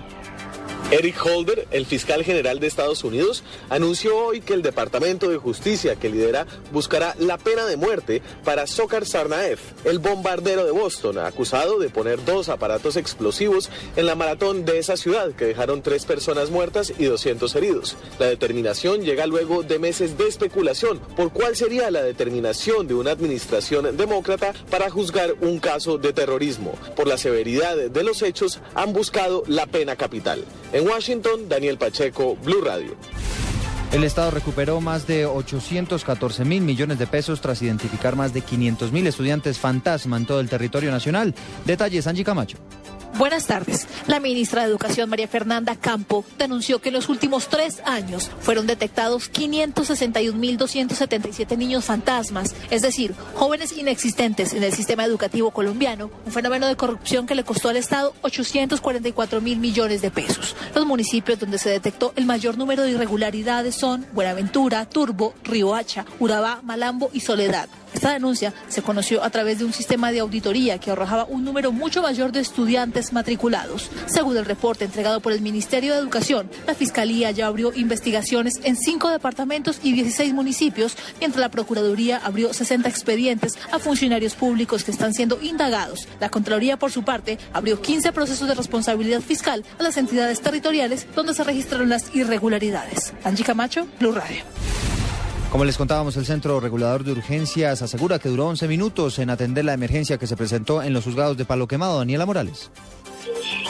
Eric Holder, el fiscal general de Estados Unidos, anunció hoy que el Departamento de Justicia que lidera buscará la pena de muerte para Sokar Sarnaev, el bombardero de Boston, acusado de poner dos aparatos explosivos en la maratón de esa ciudad que dejaron tres personas muertas y 200 heridos. La determinación llega luego de meses de especulación por cuál sería la determinación de una administración demócrata para juzgar un caso de terrorismo. Por la severidad de los hechos han buscado la pena capital. En Washington, Daniel Pacheco, Blue Radio. El Estado recuperó más de 814 mil millones de pesos tras identificar más de 500 mil estudiantes fantasma en todo el territorio nacional. Detalles, Angie Camacho. Buenas tardes. La ministra de Educación, María Fernanda Campo, denunció que en los últimos tres años fueron detectados 561.277 niños fantasmas, es decir, jóvenes inexistentes en el sistema educativo colombiano, un fenómeno de corrupción que le costó al Estado 844 mil millones de pesos. Los municipios donde se detectó el mayor número de irregularidades son Buenaventura, Turbo, Riohacha, Urabá, Malambo y Soledad. Esta denuncia se conoció a través de un sistema de auditoría que arrojaba un número mucho mayor de estudiantes matriculados. Según el reporte entregado por el Ministerio de Educación, la Fiscalía ya abrió investigaciones en cinco departamentos y 16 municipios, mientras la Procuraduría abrió 60 expedientes a funcionarios públicos que están siendo indagados. La Contraloría, por su parte, abrió 15 procesos de responsabilidad fiscal a las entidades territoriales donde se registraron las irregularidades. Angie Camacho, Blue Radio. Como les contábamos, el Centro Regulador de Urgencias asegura que duró 11 minutos en atender la emergencia que se presentó en los juzgados de Palo Quemado. Daniela Morales.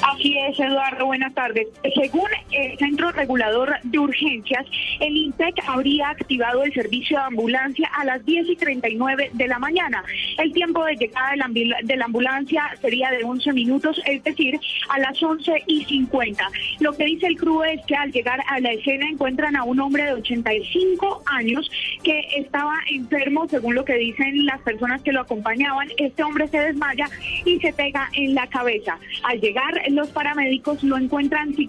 Así es, Eduardo, buenas tardes. Según el Centro Regulador de Urgencias, el INPEC habría activado el servicio de ambulancia a las 10 y 39 de la mañana. El tiempo de llegada de la, ambulancia sería de 11 minutos, es decir, a las 11 y 50. Lo que dice el CRUE es que al llegar a la escena encuentran a un hombre de 85 años que estaba enfermo, según lo que dicen las personas que lo acompañaban. Este hombre se desmaya y se pega en la cabeza. Al llegar, los paramédicos lo encuentran sin,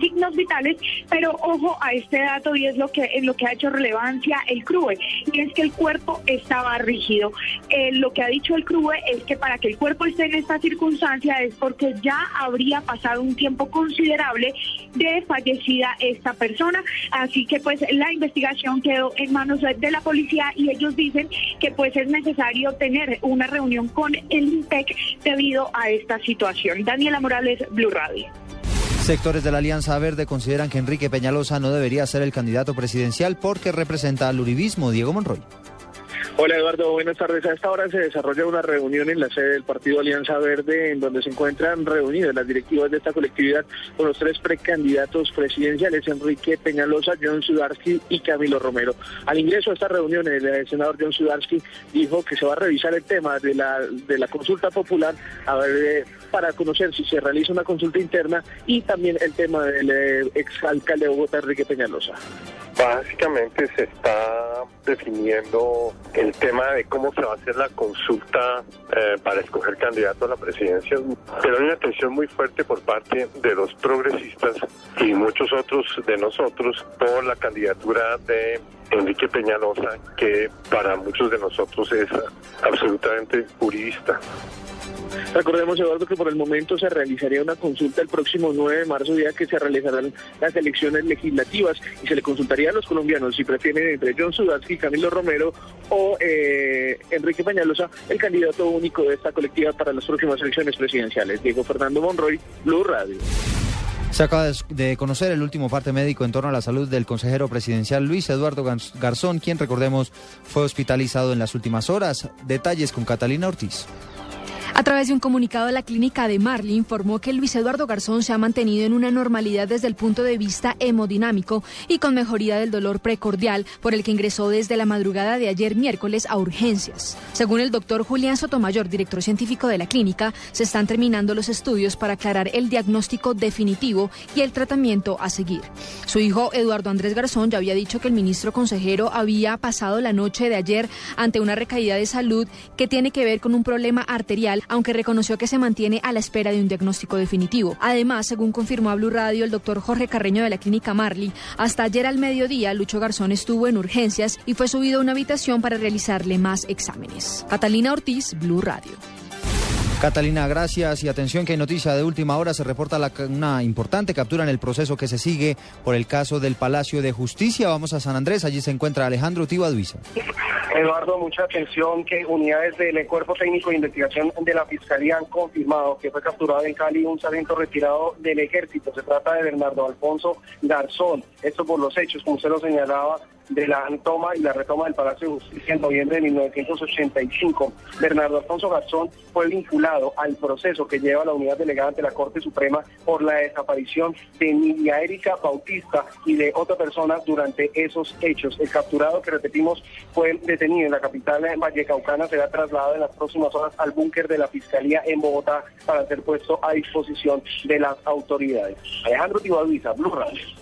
signos vitales, pero ojo a este dato y es lo que lo que ha hecho relevancia el CRUE, y es que el cuerpo estaba rígido. Eh, lo que ha dicho el CRUE es que para que el cuerpo esté en esta circunstancia es porque ya habría pasado un tiempo considerable de fallecida esta persona, así que pues la investigación quedó en manos de la policía y ellos dicen que pues es necesario tener una reunión con el INPEC debido a esta situación. Daniela Morales, Blue Radio. Sectores de la Alianza Verde consideran que Enrique Peñalosa no debería ser el candidato presidencial porque representa al uribismo. Diego Monroy. Hola Eduardo, buenas tardes. A esta hora se desarrolla una reunión en la sede del Partido Alianza Verde en donde se encuentran reunidas las directivas de esta colectividad con los tres precandidatos presidenciales, Enrique Peñalosa, John Sudarsky y Camilo Romero. Al ingreso a esta reunión, el eh, senador John Sudarsky dijo que se va a revisar el tema de la, de la consulta popular a ver, eh, para conocer si se realiza una consulta interna y también el tema del eh, exalcalde de Bogotá, Enrique Peñalosa. Básicamente se está definiendo el tema de cómo se va a hacer la consulta eh, para escoger candidato a la presidencia, pero hay una tensión muy fuerte por parte de los progresistas y muchos otros de nosotros por la candidatura de Enrique Peñalosa, que para muchos de nosotros es absolutamente purista. Recordemos, Eduardo, que por el momento se realizaría una consulta el próximo 9 de marzo, día que se realizarán las elecciones legislativas y se le consultaría a los colombianos si prefieren entre John Sudarsky, Camilo Romero o eh, Enrique Peñalosa, el candidato único de esta colectiva para las próximas elecciones presidenciales. Diego Fernando Monroy, Blue Radio. Se acaba de- conocer el último parte médico en torno a la salud del consejero presidencial Luis Eduardo Garzón, quien recordemos fue hospitalizado en las últimas horas. Detalles con Catalina Ortiz. A través de un comunicado, la clínica de Marley informó que Luis Eduardo Garzón se ha mantenido en una normalidad desde el punto de vista hemodinámico y con mejoría del dolor precordial, por el que ingresó desde la madrugada de ayer miércoles a urgencias. Según el doctor Julián Sotomayor, director científico de la clínica, se están terminando los estudios para aclarar el diagnóstico definitivo y el tratamiento a seguir. Su hijo Eduardo Andrés Garzón ya había dicho que el ministro consejero había pasado la noche de ayer ante una recaída de salud que tiene que ver con un problema arterial, aunque reconoció que se mantiene a la espera de un diagnóstico definitivo. Además, según confirmó a Blue Radio el doctor Jorge Carreño de la clínica Marley, hasta ayer al mediodía Lucho Garzón estuvo en urgencias y fue subido a una habitación para realizarle más exámenes. Catalina Ortiz, Blue Radio. Catalina, gracias y atención que hay noticia de última hora. Se reporta la- una importante captura en el proceso que se sigue por el caso del Palacio de Justicia. Vamos a San Andrés, allí se encuentra Alejandro Tibaduiza. Eduardo, mucha atención que unidades del Cuerpo Técnico de Investigación de la Fiscalía han confirmado que fue capturado en Cali un sargento retirado del ejército. Se trata de Bernardo Alfonso Garzón. Esto por los hechos, como usted lo señalaba, de la toma y la retoma del Palacio de Justicia en noviembre de 1985. Bernardo Alfonso Garzón fue vinculado al proceso que lleva la unidad delegada ante la Corte Suprema por la desaparición de Emilia Erika Bautista y de otra persona durante esos hechos. El capturado, que repetimos, fue detenido en la capital vallecaucana, será trasladado en las próximas horas al búnker de la Fiscalía en Bogotá para ser puesto a disposición de las autoridades. Alejandro Tibaduiza, Blue Radio.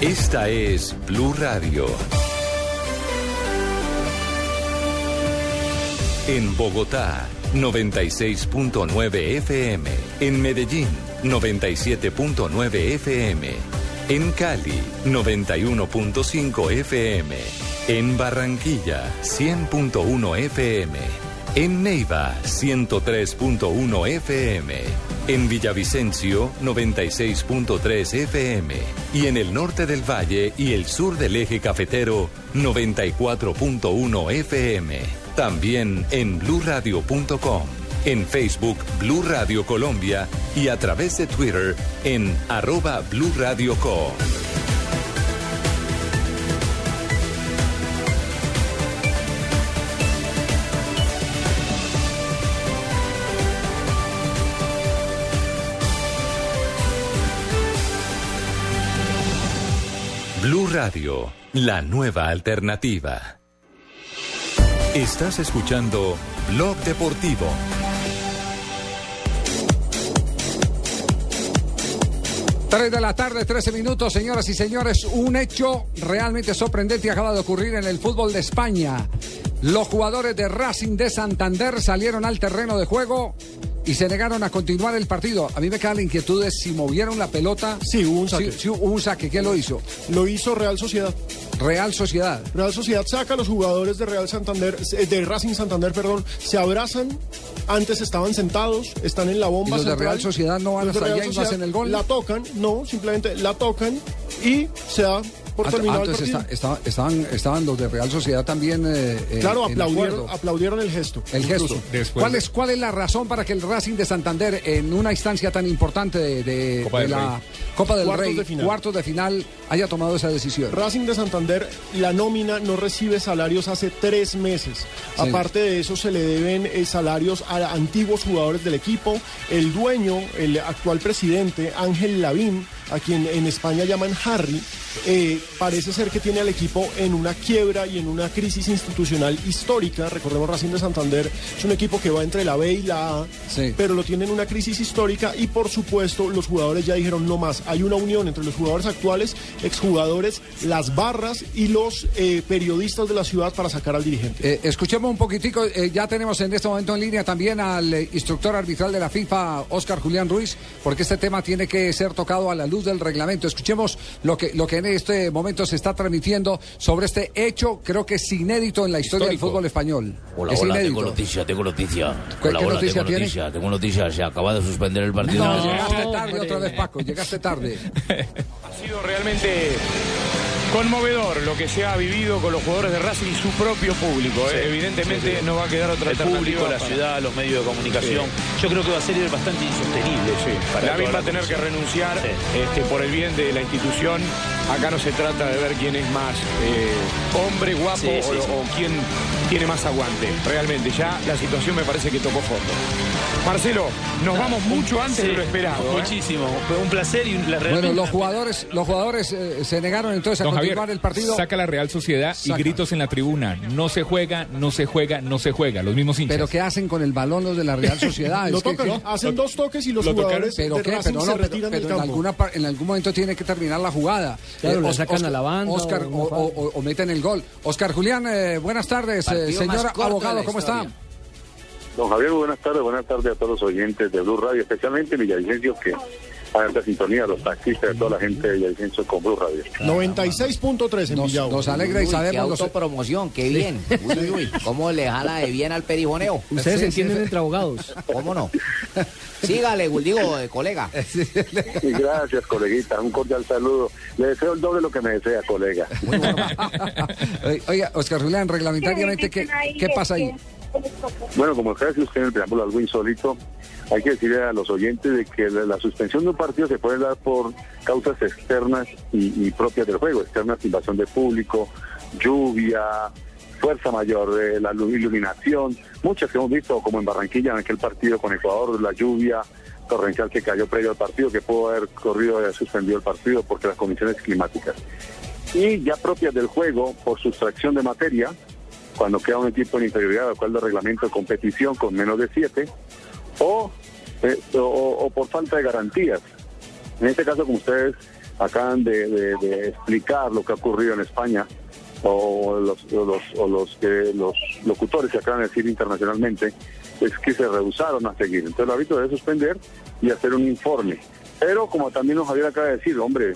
Esta es Blue Radio. En Bogotá, 96.9 FM. En Medellín, 97.9 FM. En Cali, 91.5 FM. En Barranquilla, 100.1 FM. En Neiva, 103.1 FM. En Villavicencio, 96.3 FM. Y en el norte del valle y el sur del eje cafetero, 94.1 FM. También en bluradio.com. En Facebook, Blue Radio Colombia. Y a través de Twitter, en arroba Radio. Radio, la nueva alternativa. Estás escuchando Blog Deportivo. Tres de la tarde, 13 minutos, señoras y señores. Un hecho realmente sorprendente acaba de ocurrir en el fútbol de España. Los jugadores de Racing de Santander salieron al terreno de juego y se negaron a continuar el partido. A mí me queda la inquietud de si movieron la pelota. Sí, hubo un saque. Sí, sí, hubo un saque. ¿Quién lo hizo? Lo hizo Real Sociedad. Real Sociedad. Real Sociedad saca a los jugadores de Real Santander, eh, de Racing Santander, perdón, se abrazan. Antes estaban sentados, están en la bomba. ¿Y los de. Real Sociedad no van Los hasta allá y no hacen el gol? La tocan, no, simplemente la tocan y se da por terminado el entonces partido. está- estaba- estaban, estaban los de Real Sociedad también. eh, eh, Claro, en aplaudieron, acuerdo. aplaudieron el gesto. El gesto. incluso. ¿Cuál es, ¿Cuál es la razón para que el Racing de Santander, en una instancia tan importante de, de- Copa de la Rey. Copa del Cuartos Rey, de final. cuartos de final, haya tomado esa decisión? Racing de Santander, la nómina no recibe salarios hace tres meses. Sí. Aparte de eso, se le deben eh, salarios a antiguos jugadores del equipo. El dueño, el actual presidente, Ángel Lavín, a quien en España llaman Harry, eh, parece ser que tiene al equipo en una quiebra y en una crisis institucional histórica. Recordemos, Racing de Santander es un equipo que va entre la B y la A, pero lo tiene en una crisis histórica y por supuesto los jugadores ya dijeron no más. Hay una unión entre los jugadores actuales, exjugadores, las barras y los eh, periodistas de la ciudad para sacar al dirigente. Eh, escuchemos un poquitico, eh, ya tenemos en este momento en línea también al instructor arbitral de la FIFA, Oscar Julián Ruiz, porque este tema tiene que ser tocado a la luz del reglamento. Escuchemos lo que, lo que en este momento se está transmitiendo sobre este hecho, creo que es inédito en la historia del fútbol español. Hola, es hola, inédito. tengo noticia, tengo noticia. ¿Qué- Hola, qué hola, noticia tengo tiene? noticia, tengo noticia. Se acaba de suspender el partido. No, llegaste tarde otra vez, Paco, llegaste tarde. [laughs] Ha sido realmente conmovedor lo que se ha vivido con los jugadores de Racing y su propio público. ¿eh? Evidentemente sí, sí. no va a quedar otra El público, la para- ciudad, los medios de comunicación. Yo creo que va a ser bastante insostenible. para David toda va la a tener que renunciar este, por el bien de la institución. Acá no se trata de ver quién es más eh, hombre, guapo Sí, sí, o, sí. o quién tiene más aguante. Realmente, ya la situación me parece que tocó fondo. Marcelo, nos vamos mucho antes de lo esperado. ¿eh? Muchísimo. Fue un placer y la Bueno, realmente los jugadores, los jugadores eh, se negaron entonces a Don continuar Javier, el partido. saca la Real Sociedad Saca. y gritos en la tribuna. No se juega, no se juega, no se juega. Los mismos hinchas. Pero ¿qué hacen con el balón los de la Real Sociedad? [laughs] Lo Es que- tocan, hacen dos toques y los lo tocan, jugadores ¿Pero de qué? Pero, se no, pero- retiran pero del en, campo. alguna, en algún momento tiene que terminar la jugada. Claro, la Os- sacan Oscar- a la banda Oscar, o o, meten el gol. Oscar Julián, eh, buenas tardes. eh, señor abogado, ¿cómo está? Don Javier, buenas tardes, buenas tardes a todos los oyentes de Blue Radio, especialmente Villavicencio, que a esta sintonía, los taxistas, toda la gente de Villavicencio con Blue Radio. 96.3 en Nos, nos alegra y sabemos qué autopromoción, qué bien. Uy, uy, uy. ¿Cómo le jala de bien al perifoneo? [laughs] Ustedes Sí, entienden sí. entre abogados. ¿Cómo no? Sígale, digo, eh, colega. [laughs] Y gracias, coleguita, un cordial saludo. Le deseo el doble de lo que me desea, colega. [laughs] Oye, Oiga, Oscar Julián, reglamentariamente, ¿qué, qué pasa ahí? Bueno, como decía usted en el preámbulo, algo insólito, hay que decirle a los oyentes de que la, suspensión de un partido se puede dar por causas externas y, y propias del juego, externas, invasión de público, lluvia, fuerza mayor, eh, la lu- iluminación, muchas que hemos visto, como en Barranquilla, en aquel partido con Ecuador, la lluvia torrencial que cayó previo al partido, que pudo haber corrido y suspendido el partido porque las condiciones climáticas. Y ya propias del juego, por sustracción de materia, cuando queda un equipo en inferioridad, de acuerdo al reglamento de competición con menos de siete, o, eh, o, o por falta de garantías. En este caso, como ustedes acaban de, explicar lo que ha ocurrido en España, o los, o los, o los, locutores que acaban de decir internacionalmente, es que se rehusaron a seguir. Entonces el árbitro debe suspender y hacer un informe. Pero como también nos Javier acaba de decir, hombre,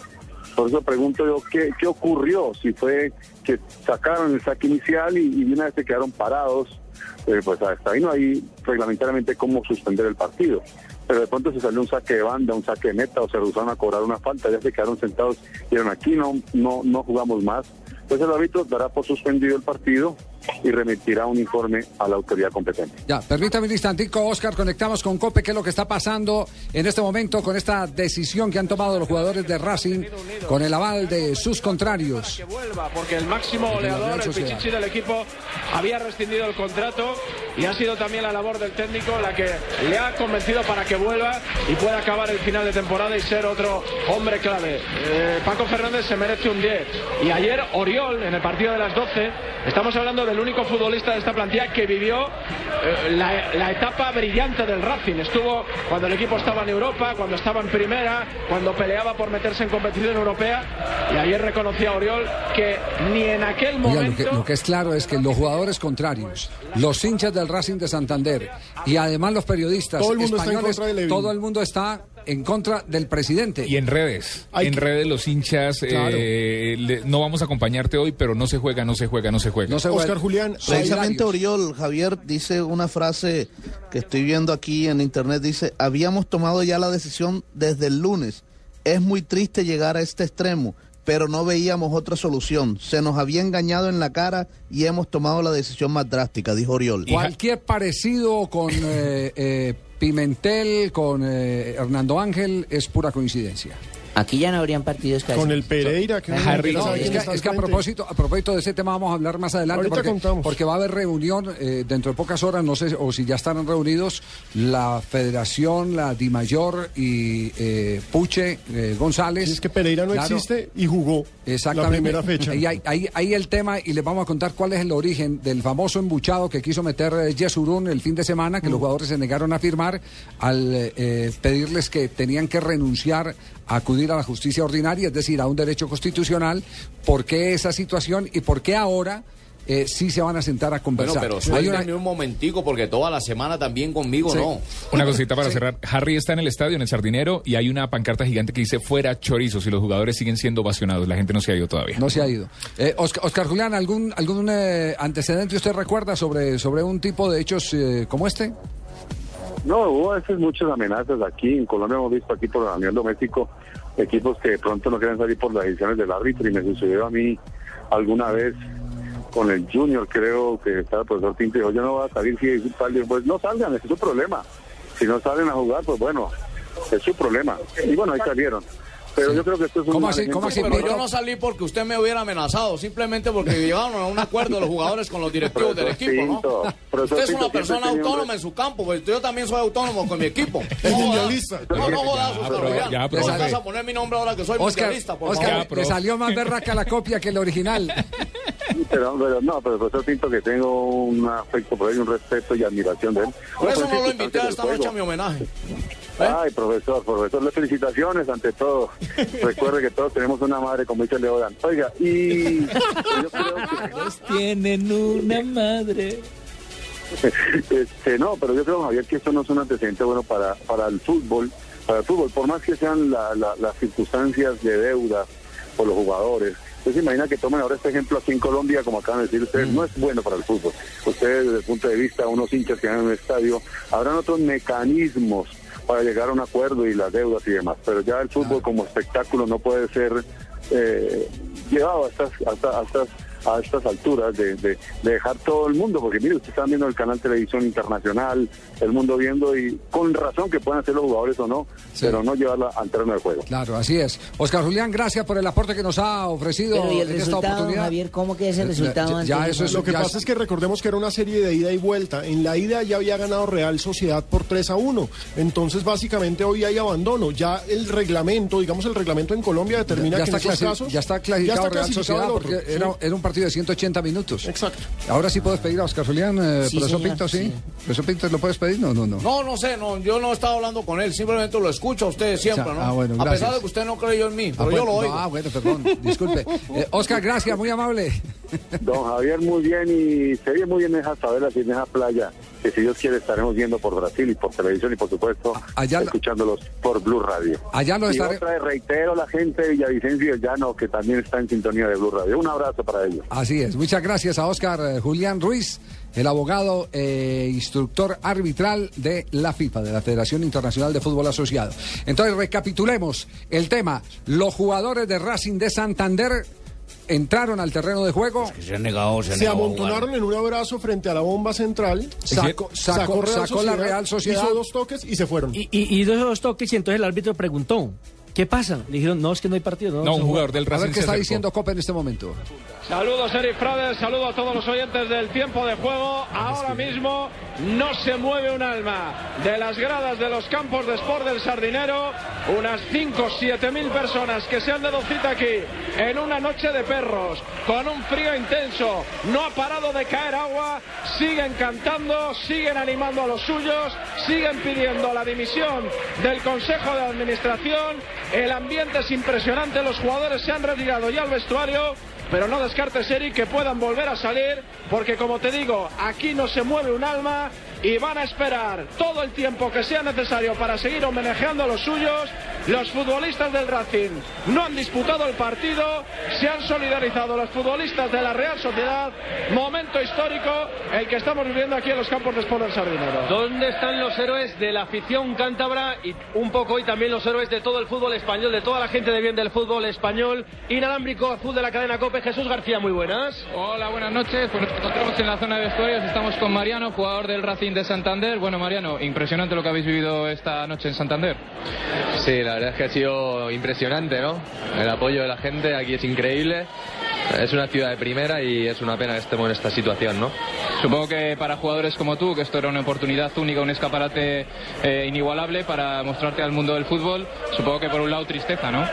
Por eso pregunto yo, ¿qué, qué ocurrió? Si fue que sacaron el saque inicial y, una vez se quedaron parados, eh, pues hasta ahí no hay reglamentariamente cómo suspender el partido. Pero de pronto se salió un saque de banda, un saque de meta o se rehusaron a cobrar una falta, ya se quedaron sentados y dijeron aquí no, no, no jugamos más. Entonces el árbitro dará por suspendido el partido y remitirá un informe a la autoridad competente. Ya, permítame un instantico, Oscar, conectamos con Cope, qué es lo que está pasando en este momento con esta decisión que han tomado los jugadores de Racing con el aval de sus contrarios. que vuelva, porque el máximo De goleador, el pichichi del equipo, había rescindido el contrato y ha sido también la labor del técnico la que le ha convencido para que vuelva y pueda acabar el final de temporada y ser otro hombre clave. Eh, Paco Fernández se merece un 10. Y ayer Oriol, en el partido de las 12, estamos hablando del único futbolista de esta plantilla que vivió eh, la, la etapa brillante del Racing. Estuvo cuando el equipo estaba en Europa, cuando estaba en primera, cuando peleaba por meterse en competición europea. Y ayer reconocía Oriol que ni en aquel Oiga, momento. lo, que, lo que es claro es que los jugadores contrarios, los hinchas del Racing de Santander y además los periodistas Todo el mundo está en españoles, contra de Levin. todo el mundo está en contra del presidente. Y en redes, Hay en que- redes los hinchas, Claro. eh, le- no vamos a acompañarte hoy, pero no se juega, no se juega, no se juega. Oscar Julián, Precisamente Oriol, Javier, dice una frase que estoy viendo aquí en internet, dice, habíamos tomado ya la decisión desde el lunes. Es muy triste llegar a este extremo, pero no veíamos otra solución. Se nos había engañado en la cara y hemos tomado la decisión más drástica, dijo Oriol. Cualquier parecido con eh, eh, Pimentel, con eh, Hernando Ángel, es pura coincidencia. Aquí ya no habrían partidos casi. Con el Pereira, que no no, es que, es que a propósito, a propósito de ese tema vamos a hablar más adelante porque, contamos. porque va a haber reunión eh, dentro de pocas horas, no sé o si ya están reunidos la Federación, la Dimayor y eh, Puche eh, González. Es que Pereira no Claro. existe y jugó Exactamente. la primera fecha. Y ahí, ahí- ahí el tema, y les vamos a contar cuál es el origen del famoso embuchado que quiso meter eh, Yesurún el fin de semana, que los jugadores se negaron a firmar al eh, pedirles que tenían que renunciar a acudir a la justicia ordinaria, es decir, a un derecho constitucional. ¿Por qué esa situación y por qué ahora eh, sí se van a sentar a Bueno, conversar? pero Hay una- suélteme un momentico porque toda la semana también conmigo Sí. no. Una cosita para cerrar. Harry está en el estadio, en el Sardinero, y hay una pancarta gigante que dice fuera chorizos y los jugadores siguen siendo ovacionados. La gente no se ha ido todavía. No se ha ido. Eh, Oscar, Oscar Julián, ¿algún, algún eh, antecedente usted recuerda sobre, sobre un tipo de hechos eh, como este? No, hubo a veces muchas amenazas aquí. En Colombia hemos visto aquí por el nivel doméstico equipos que de pronto no quieren salir por las decisiones del árbitro y me sucedió a mí alguna vez con el Junior, creo que estaba el profesor Pinto y dijo, yo no voy a salir si salen, pues no salgan, es su problema. Si no salen a jugar, pues bueno, es su problema. Y bueno, ahí salieron. Pero yo creo que esto es un... manejo- Pero yo no salí porque usted me hubiera amenazado, simplemente porque llegaron a un acuerdo los jugadores con los directivos del equipo, ¿no? Usted es una persona autónoma en su campo, pues yo también soy autónomo con mi equipo. [laughs] No jodas, no, no jodas, Oscar Julián. ya, No vas a poner mi nombre ahora que soy Oscar, mundialista, por Oscar, favor. le salió más [laughs] berraca la copia que el original. Pero, pero no, pero profesor Pinto que tengo un afecto por él, un respeto y admiración de él. Por eso no lo invité a esta noche a mi homenaje. Ay, profesor, profesor, le felicitaciones ante todo. [laughs] Recuerde que todos tenemos una madre, como dice Leodan. Oiga, y [laughs] yo creo que... tienen una madre. [laughs] Este, no, pero yo creo, Javier, que esto no es un antecedente bueno para, para el fútbol. Para el fútbol, por más que sean la- la- las circunstancias de deuda por los jugadores. Usted se imagina que tomen ahora este ejemplo aquí en Colombia, como acaban de decir ustedes, no es bueno para el fútbol. Ustedes, desde el punto de vista de unos hinchas que van en un estadio, habrán otros mecanismos para llegar a un acuerdo y las deudas y demás. Pero ya el fútbol como espectáculo no puede ser eh, llevado a estas, a a estas, a estas alturas de, de- de dejar todo el mundo, porque mire, usted está viendo el canal televisión internacional, el mundo viendo y con razón que puedan ser los jugadores o no, pero no llevarla al terreno de juego. Claro, así es. Oscar Julián, gracias por el aporte que nos ha ofrecido Pero, ¿y el en esta resultado, oportunidad. Javier, cómo queda ese resultado Ya, antes ya eso es Lo que ya pasa es que recordemos que era una serie de ida y vuelta. En la ida ya había ganado Real Sociedad por 3 a 1. Entonces, básicamente, hoy hay abandono. Ya el reglamento, digamos, el reglamento en Colombia determina ya que está, en esos casos. ya está ya clasificado está Real clasificado Sociedad el otro, porque sí. era, era un partido de 180 minutos. Exacto. Ahora sí puedes pedir a Oscar Julián, eh, Sí, profesor señor, Pinto, ¿sí? sí. ¿Profesor Pinto lo puedes pedir? No, no, no. No, no sé, no, yo no he estado hablando con él, simplemente lo escucho a usted siempre, O sea, ¿no? ah, bueno, a pesar de que usted no creyó en mí, Ah, pero yo lo oigo. Ah, bueno, perdón, disculpe. [laughs] Eh, Oscar, gracias, muy amable. Don Javier, muy bien y se ve muy bien en esa favela y en esa playa. Que si Dios quiere estaremos viendo por Brasil y por televisión y por supuesto escuchándolos por Blue Radio. Allá lo y estaré- otra vez reitero la gente de Villavicencio y el Llano que también está en sintonía de Blue Radio. Un abrazo para ellos. Así es. Muchas gracias a Oscar eh, Julián Ruiz, el abogado e instructor arbitral de la FIFA, de la Federación Internacional de Fútbol Asociado. Entonces, recapitulemos el tema. Los jugadores de Racing de Santander entraron al terreno de juego. Se han negado, Se amontonaron en un abrazo frente a la bomba central, sacó, Sacó- Real sacó la Real Sociedad. hizo dos toques y se fueron. Y, y, y dos toques y entonces el árbitro preguntó, ¿qué pasa? Le dijeron, no, es que no hay partido. No, No, un jugador juega". del A ver qué está diciendo Copa en este momento. Saludos Eric Frades, saludo a todos los oyentes del tiempo de juego. Ahora mismo no se mueve un alma de las gradas de los campos de sport del Sardinero. Unas 5 o 7 mil personas que se han dado cita aquí en una noche de perros, con un frío intenso. No ha parado de caer agua, siguen cantando, siguen animando a los suyos, siguen pidiendo la dimisión del Consejo de Administración. El ambiente es impresionante, los jugadores se han retirado ya al vestuario. Pero no descartes, Eric, que puedan volver a salir, porque como te digo, aquí no se mueve un alma y van a esperar todo el tiempo que sea necesario para seguir homenajeando a los suyos. Los futbolistas del Racing no han disputado el partido, se han solidarizado los futbolistas de la Real Sociedad. Momento histórico el que estamos viviendo aquí en los campos de Sport del Sardinero. ¿Dónde están los héroes de la afición cántabra y un poco hoy también los héroes de todo el fútbol español, de toda la gente de bien del fútbol español? Inalámbrico azul de la cadena COPE, Jesús García, muy buenas. Hola, buenas noches. Pues nos encontramos en la zona de vestuarios. Estamos con Mariano, jugador del Racing de Santander. Bueno, Mariano, impresionante lo que habéis vivido esta noche en Santander. Sí, la verdad es que ha sido impresionante, ¿no? El apoyo de la gente aquí es increíble. Es una ciudad de primera y es una pena que estemos en esta situación, ¿no? Supongo que para jugadores como tú, que esto era una oportunidad única, un escaparate eh, inigualable para mostrarte al mundo del fútbol, supongo que por un lado tristeza, ¿no?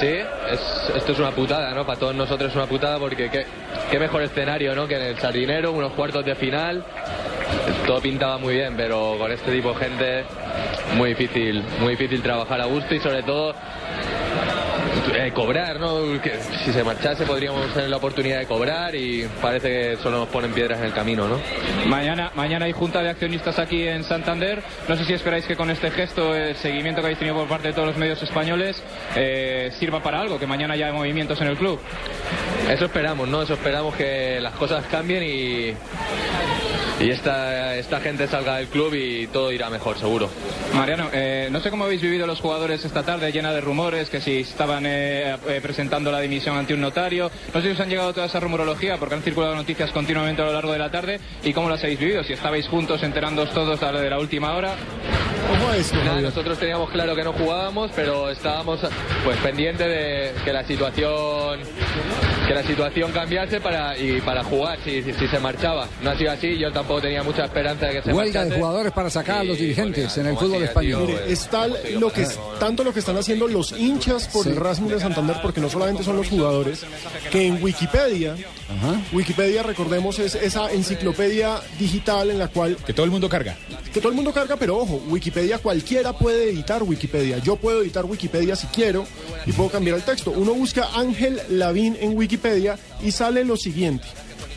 Sí, es- esto es una putada, ¿no? Para todos nosotros es una putada porque qué, qué mejor escenario, ¿no? Que en el Sardinero, unos cuartos de final. Todo pintaba muy bien, pero con este tipo de gente muy difícil, muy difícil trabajar a gusto y sobre todo eh, cobrar, ¿no? Que si se marchase podríamos tener la oportunidad de cobrar y parece que solo nos ponen piedras en el camino, ¿no? Mañana, mañana hay junta de accionistas aquí en Santander. No sé si esperáis que con este gesto, el seguimiento que habéis tenido por parte de todos los medios españoles, eh, sirva para algo, que mañana ya hay movimientos en el club. Eso esperamos, ¿no? Eso esperamos que las cosas cambien y, y esta, esta gente salga del club y todo irá mejor, seguro. Mariano, eh, no sé cómo habéis vivido los jugadores esta tarde, llena de rumores, que si estaban eh, eh, presentando la dimisión ante un notario. No sé si os han llegado toda esa rumorología, porque han circulado noticias continuamente a lo largo de la tarde. ¿Y cómo las habéis vivido? Si estabais juntos enterándoos todos a la de la última hora. Nada, nosotros teníamos claro que no jugábamos, pero estábamos pues pendientes de que la situación que la situación cambiase para y para jugar si, si, si se marchaba. No ha sido así, yo tampoco tenía mucha esperanza de que se Huelga de marchase. jugadores para sacar a los dirigentes en el fútbol español. tío, Mire, es tal lo que es, tanto lo que están haciendo los hinchas por el Racing de Santander, porque no solamente son los jugadores, que en Wikipedia, Wikipedia, recordemos, es esa enciclopedia digital en la cual... Que todo el mundo carga. Que todo el mundo carga, pero ojo, Wikipedia cualquiera puede editar Wikipedia. Yo puedo editar Wikipedia si quiero y puedo cambiar el texto. Uno busca Ángel Lavín en Wikipedia y sale lo siguiente.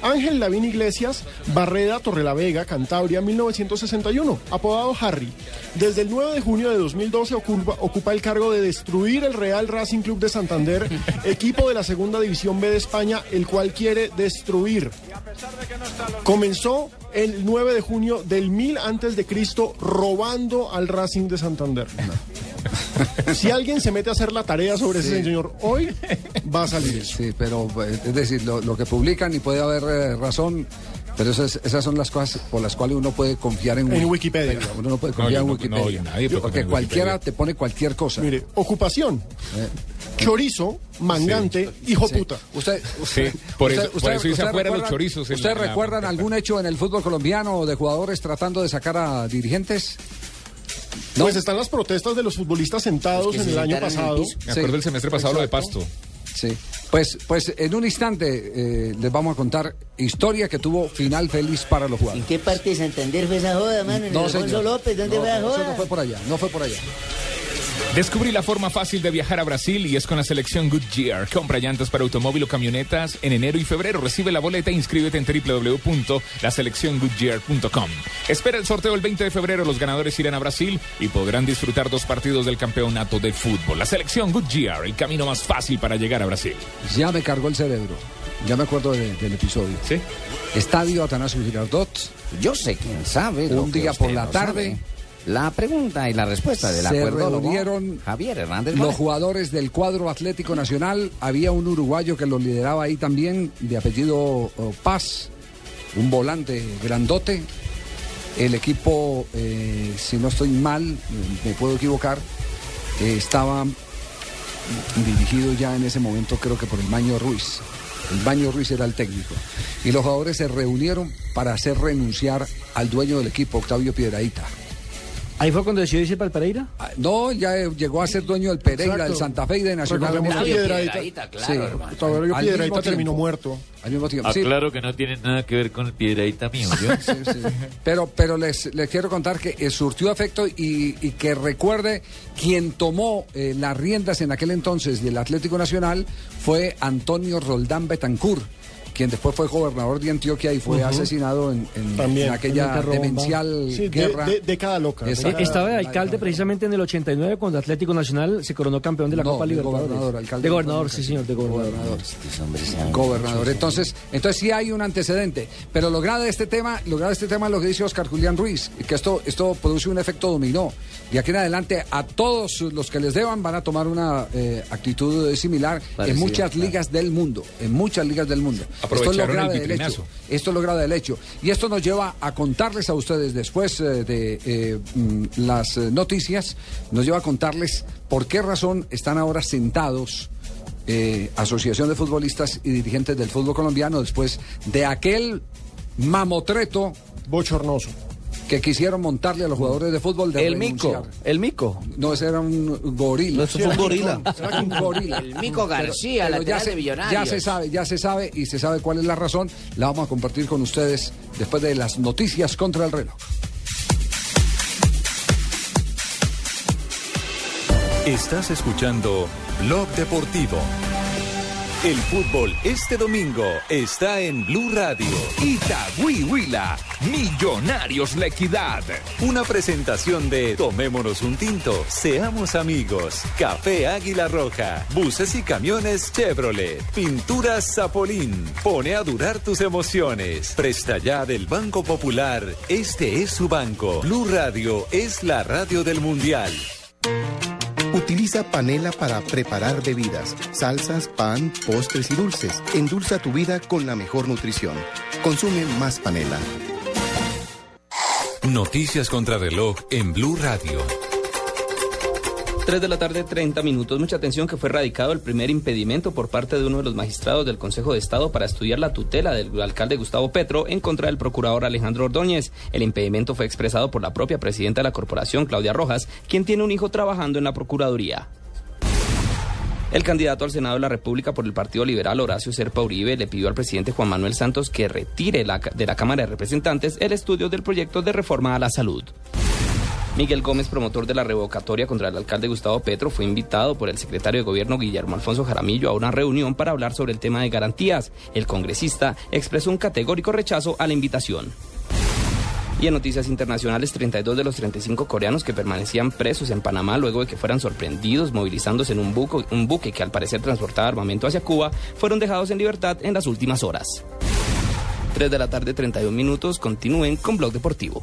Ángel Lavín Iglesias, Barreda, Torrelavega, Cantabria, 1961, apodado Harry. Desde el 9 de junio de 2012 ocupa, ocupa el cargo de destruir el Real Racing Club de Santander, [laughs] equipo de la Segunda División B de España, el cual quiere destruir. Comenzó el 9 de junio del 1000 antes de Cristo robando al Racing de Santander. [laughs] [laughs] Si alguien se mete a hacer la tarea sobre ese señor hoy, va a salir eso. Sí, pero eh, es decir, lo, lo que publican y puede haber eh, razón, pero esas, esas son las cosas por las cuales uno puede confiar en, En Wikipedia. Uno no puede confiar en no- Wikipedia. no, yo nadie puede porque cualquiera Wikipedia. te pone cualquier cosa. Mire, ocupación, chorizo, mangante, hijo Sí. puta. Usted, Sí, por eso- por eso hice afuera los chorizos ¿Ustedes recuerdan algún hecho en el fútbol colombiano de jugadores tratando de sacar a dirigentes? Pues están las protestas de los futbolistas sentados que en se el año el pasado. piso. Me acuerdo el semestre pasado lo de Pasto. Sí, pues, pues en un instante eh, les vamos a contar historia que tuvo final feliz para los jugadores. ¿En qué parte de Santander fue esa joda, mano? ¿En el Alfonso señor. López? ¿Dónde No, fue la eso joda? no fue por allá, no fue por allá. Descubrí la forma fácil de viajar a Brasil y es con la selección Goodyear. Compra llantas para automóvil o camionetas en enero y febrero. Recibe la boleta e inscríbete en www.laselecciongoodyear.com. Espera el sorteo el 20 de febrero. Los ganadores irán a Brasil y podrán disfrutar dos partidos del campeonato de fútbol. La selección Goodyear, el camino más fácil para llegar a Brasil. Ya me cargó el cerebro. Ya me acuerdo de- del episodio. ¿Sí? Estadio Atanasio Girardot. Yo sé quién sabe. Un día por la tarde. sabe. La pregunta y la respuesta del se acuerdo reunieron Javier Hernández. los jugadores del cuadro Atlético Nacional. Había un uruguayo que lo lideraba ahí también, de apellido oh, Paz, un volante grandote. El equipo, eh, si no estoy mal, me puedo equivocar, eh, estaba dirigido ya en ese momento creo que por el Baño Ruiz. El Baño Ruiz era el técnico. Y los jugadores se reunieron para hacer renunciar al dueño del equipo, Octavio Piedraíta. ¿Ahí fue cuando decidió irse para el Pereira? Ah, No, ya eh, llegó a ser dueño del Pereira, Exacto. del Santa Fe y de Nacional. Piedrahíta, claro, sí. mismo terminó tiempo. muerto. Al mismo tiempo, sí. Aclaro que no tiene nada que ver con el piedraíta mío. ¿yo? [laughs] Pero, pero les, les quiero contar que eh, surtió efecto y, y que recuerde quien tomó eh, las riendas en aquel entonces del Atlético Nacional fue Antonio Roldán Betancur, quien después fue gobernador de Antioquia y fue asesinado en, en- También. en aquella te demencial Sí, de- guerra. de- década loca. Estaba de alcalde precisamente en el 89 cuando Atlético Nacional se coronó campeón de la No, Copa de Libertadores. gobernador, alcalde de gobernador, sí señor, de gobernador. gobernador. Entonces, entonces sí hay un antecedente. Pero lo grave de este tema, lo grave de este tema es lo que dice Oscar Julián Ruiz, que esto, esto produce un efecto dominó. Y aquí en adelante a todos los que les deban van a tomar una eh, actitud similar en muchas claro. ligas del mundo. En muchas ligas del mundo. Esto es lo el del hecho. vitrinazo. Esto es lo grave del hecho. Y esto nos lleva a contarles a ustedes después eh, de eh, mm, las eh, noticias, nos lleva a contarles por qué razón están ahora sentados eh, Asociación de Futbolistas y dirigentes del fútbol colombiano después de aquel mamotreto bochornoso que quisieron montarle a los jugadores de fútbol de El mico, el mico. No, ese era un gorila. No, eso fue un gorila. Era un gorila. El Mico García, ya lateral se, de ya se sabe, ya se sabe y se sabe cuál es la razón. La vamos a compartir con ustedes después de las noticias contra el reloj. Estás escuchando Blog Deportivo. El fútbol este domingo está en Blue Radio. Itagüí Huila, Millonarios La Equidad. Una presentación de Tomémonos un tinto, seamos amigos. Café Águila Roja, buses y camiones Chevrolet, pinturas Zapolín. Pone a durar tus emociones. Presta ya del Banco Popular. Este es su banco. Blue Radio es la radio del Mundial. Utiliza panela para preparar bebidas, salsas, pan, postres y dulces. Endulza tu vida con la mejor nutrición. Consume más panela. Noticias contra reloj en Blue Radio. 3 de la tarde, 30 minutos. Mucha atención que fue radicado el primer impedimento por parte de uno de los magistrados del Consejo de Estado para estudiar la tutela del alcalde Gustavo Petro en contra del procurador Alejandro Ordóñez. El impedimento fue expresado por la propia presidenta de la corporación, Claudia Rojas, quien tiene un hijo trabajando en la Procuraduría. El candidato al Senado de la República por el Partido Liberal, Horacio Serpa Uribe, le pidió al presidente Juan Manuel Santos que retire la- de la Cámara de Representantes el estudio del proyecto de reforma a la salud. Miguel Gómez, promotor de la revocatoria contra el alcalde Gustavo Petro, fue invitado por el secretario de Gobierno Guillermo Alfonso Jaramillo a una reunión para hablar sobre el tema de garantías. El congresista expresó un categórico rechazo a la invitación. Y en noticias internacionales, 32 de los 35 coreanos que permanecían presos en Panamá luego de que fueran sorprendidos movilizándose en un, buque que al parecer transportaba armamento hacia Cuba, fueron dejados en libertad en las últimas horas. 3 de la tarde, 31 minutos. Continúen con Blog Deportivo.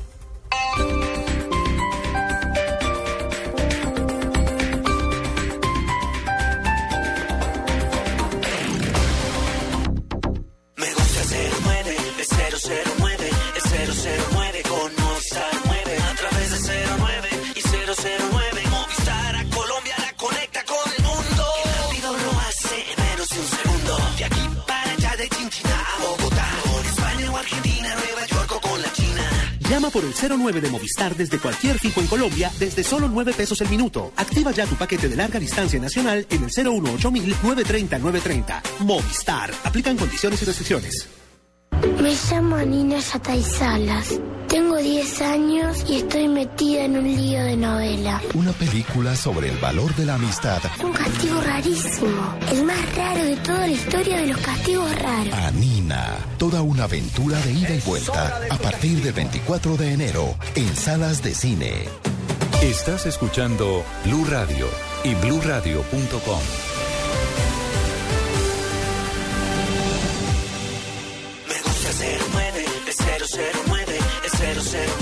Llama por el 09 de Movistar desde cualquier fijo en Colombia desde solo 9 pesos el minuto. Activa ya tu paquete de larga distancia nacional en el 018 930 930. Movistar. Aplican condiciones y restricciones. Me llamo Nina Yatay Salas. Tengo 10 años y estoy metida en un lío de novela. Una película sobre el valor de la amistad. Un castigo rarísimo. El más raro de toda la historia de los castigos raros. Anina. Toda una aventura de ida y vuelta. A partir del 24 de enero en salas de cine. Estás escuchando Blue Radio y bluradio.com. Me gusta 09, es 009, es 009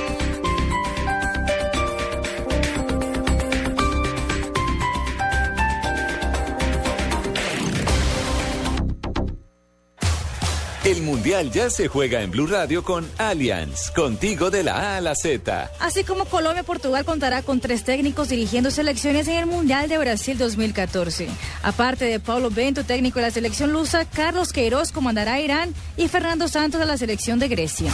El Mundial ya se juega en Blue Radio con Allianz, contigo de la A a la Z. Así como Colombia-Portugal contará con tres técnicos dirigiendo selecciones en el Mundial de Brasil 2014. Aparte de Paulo Bento, técnico de la selección lusa, Carlos Queiroz comandará a Irán y Fernando Santos de la selección de Grecia.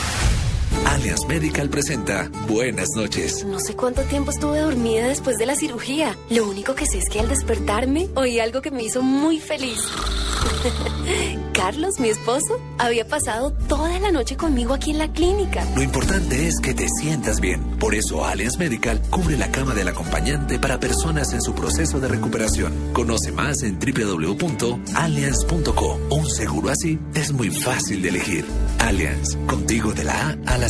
Allianz Medical presenta Buenas noches. No sé cuánto tiempo estuve dormida después de la cirugía. Lo único que sé es que al despertarme oí algo que me hizo muy feliz. [laughs] Carlos, mi esposo, había pasado toda la noche conmigo aquí en la clínica. Lo importante es que te sientas bien. Por eso Allianz Medical cubre la cama del acompañante para personas en su proceso de recuperación. Conoce más en www.allianz.co. Un seguro así es muy fácil de elegir. Allianz, contigo de la A a la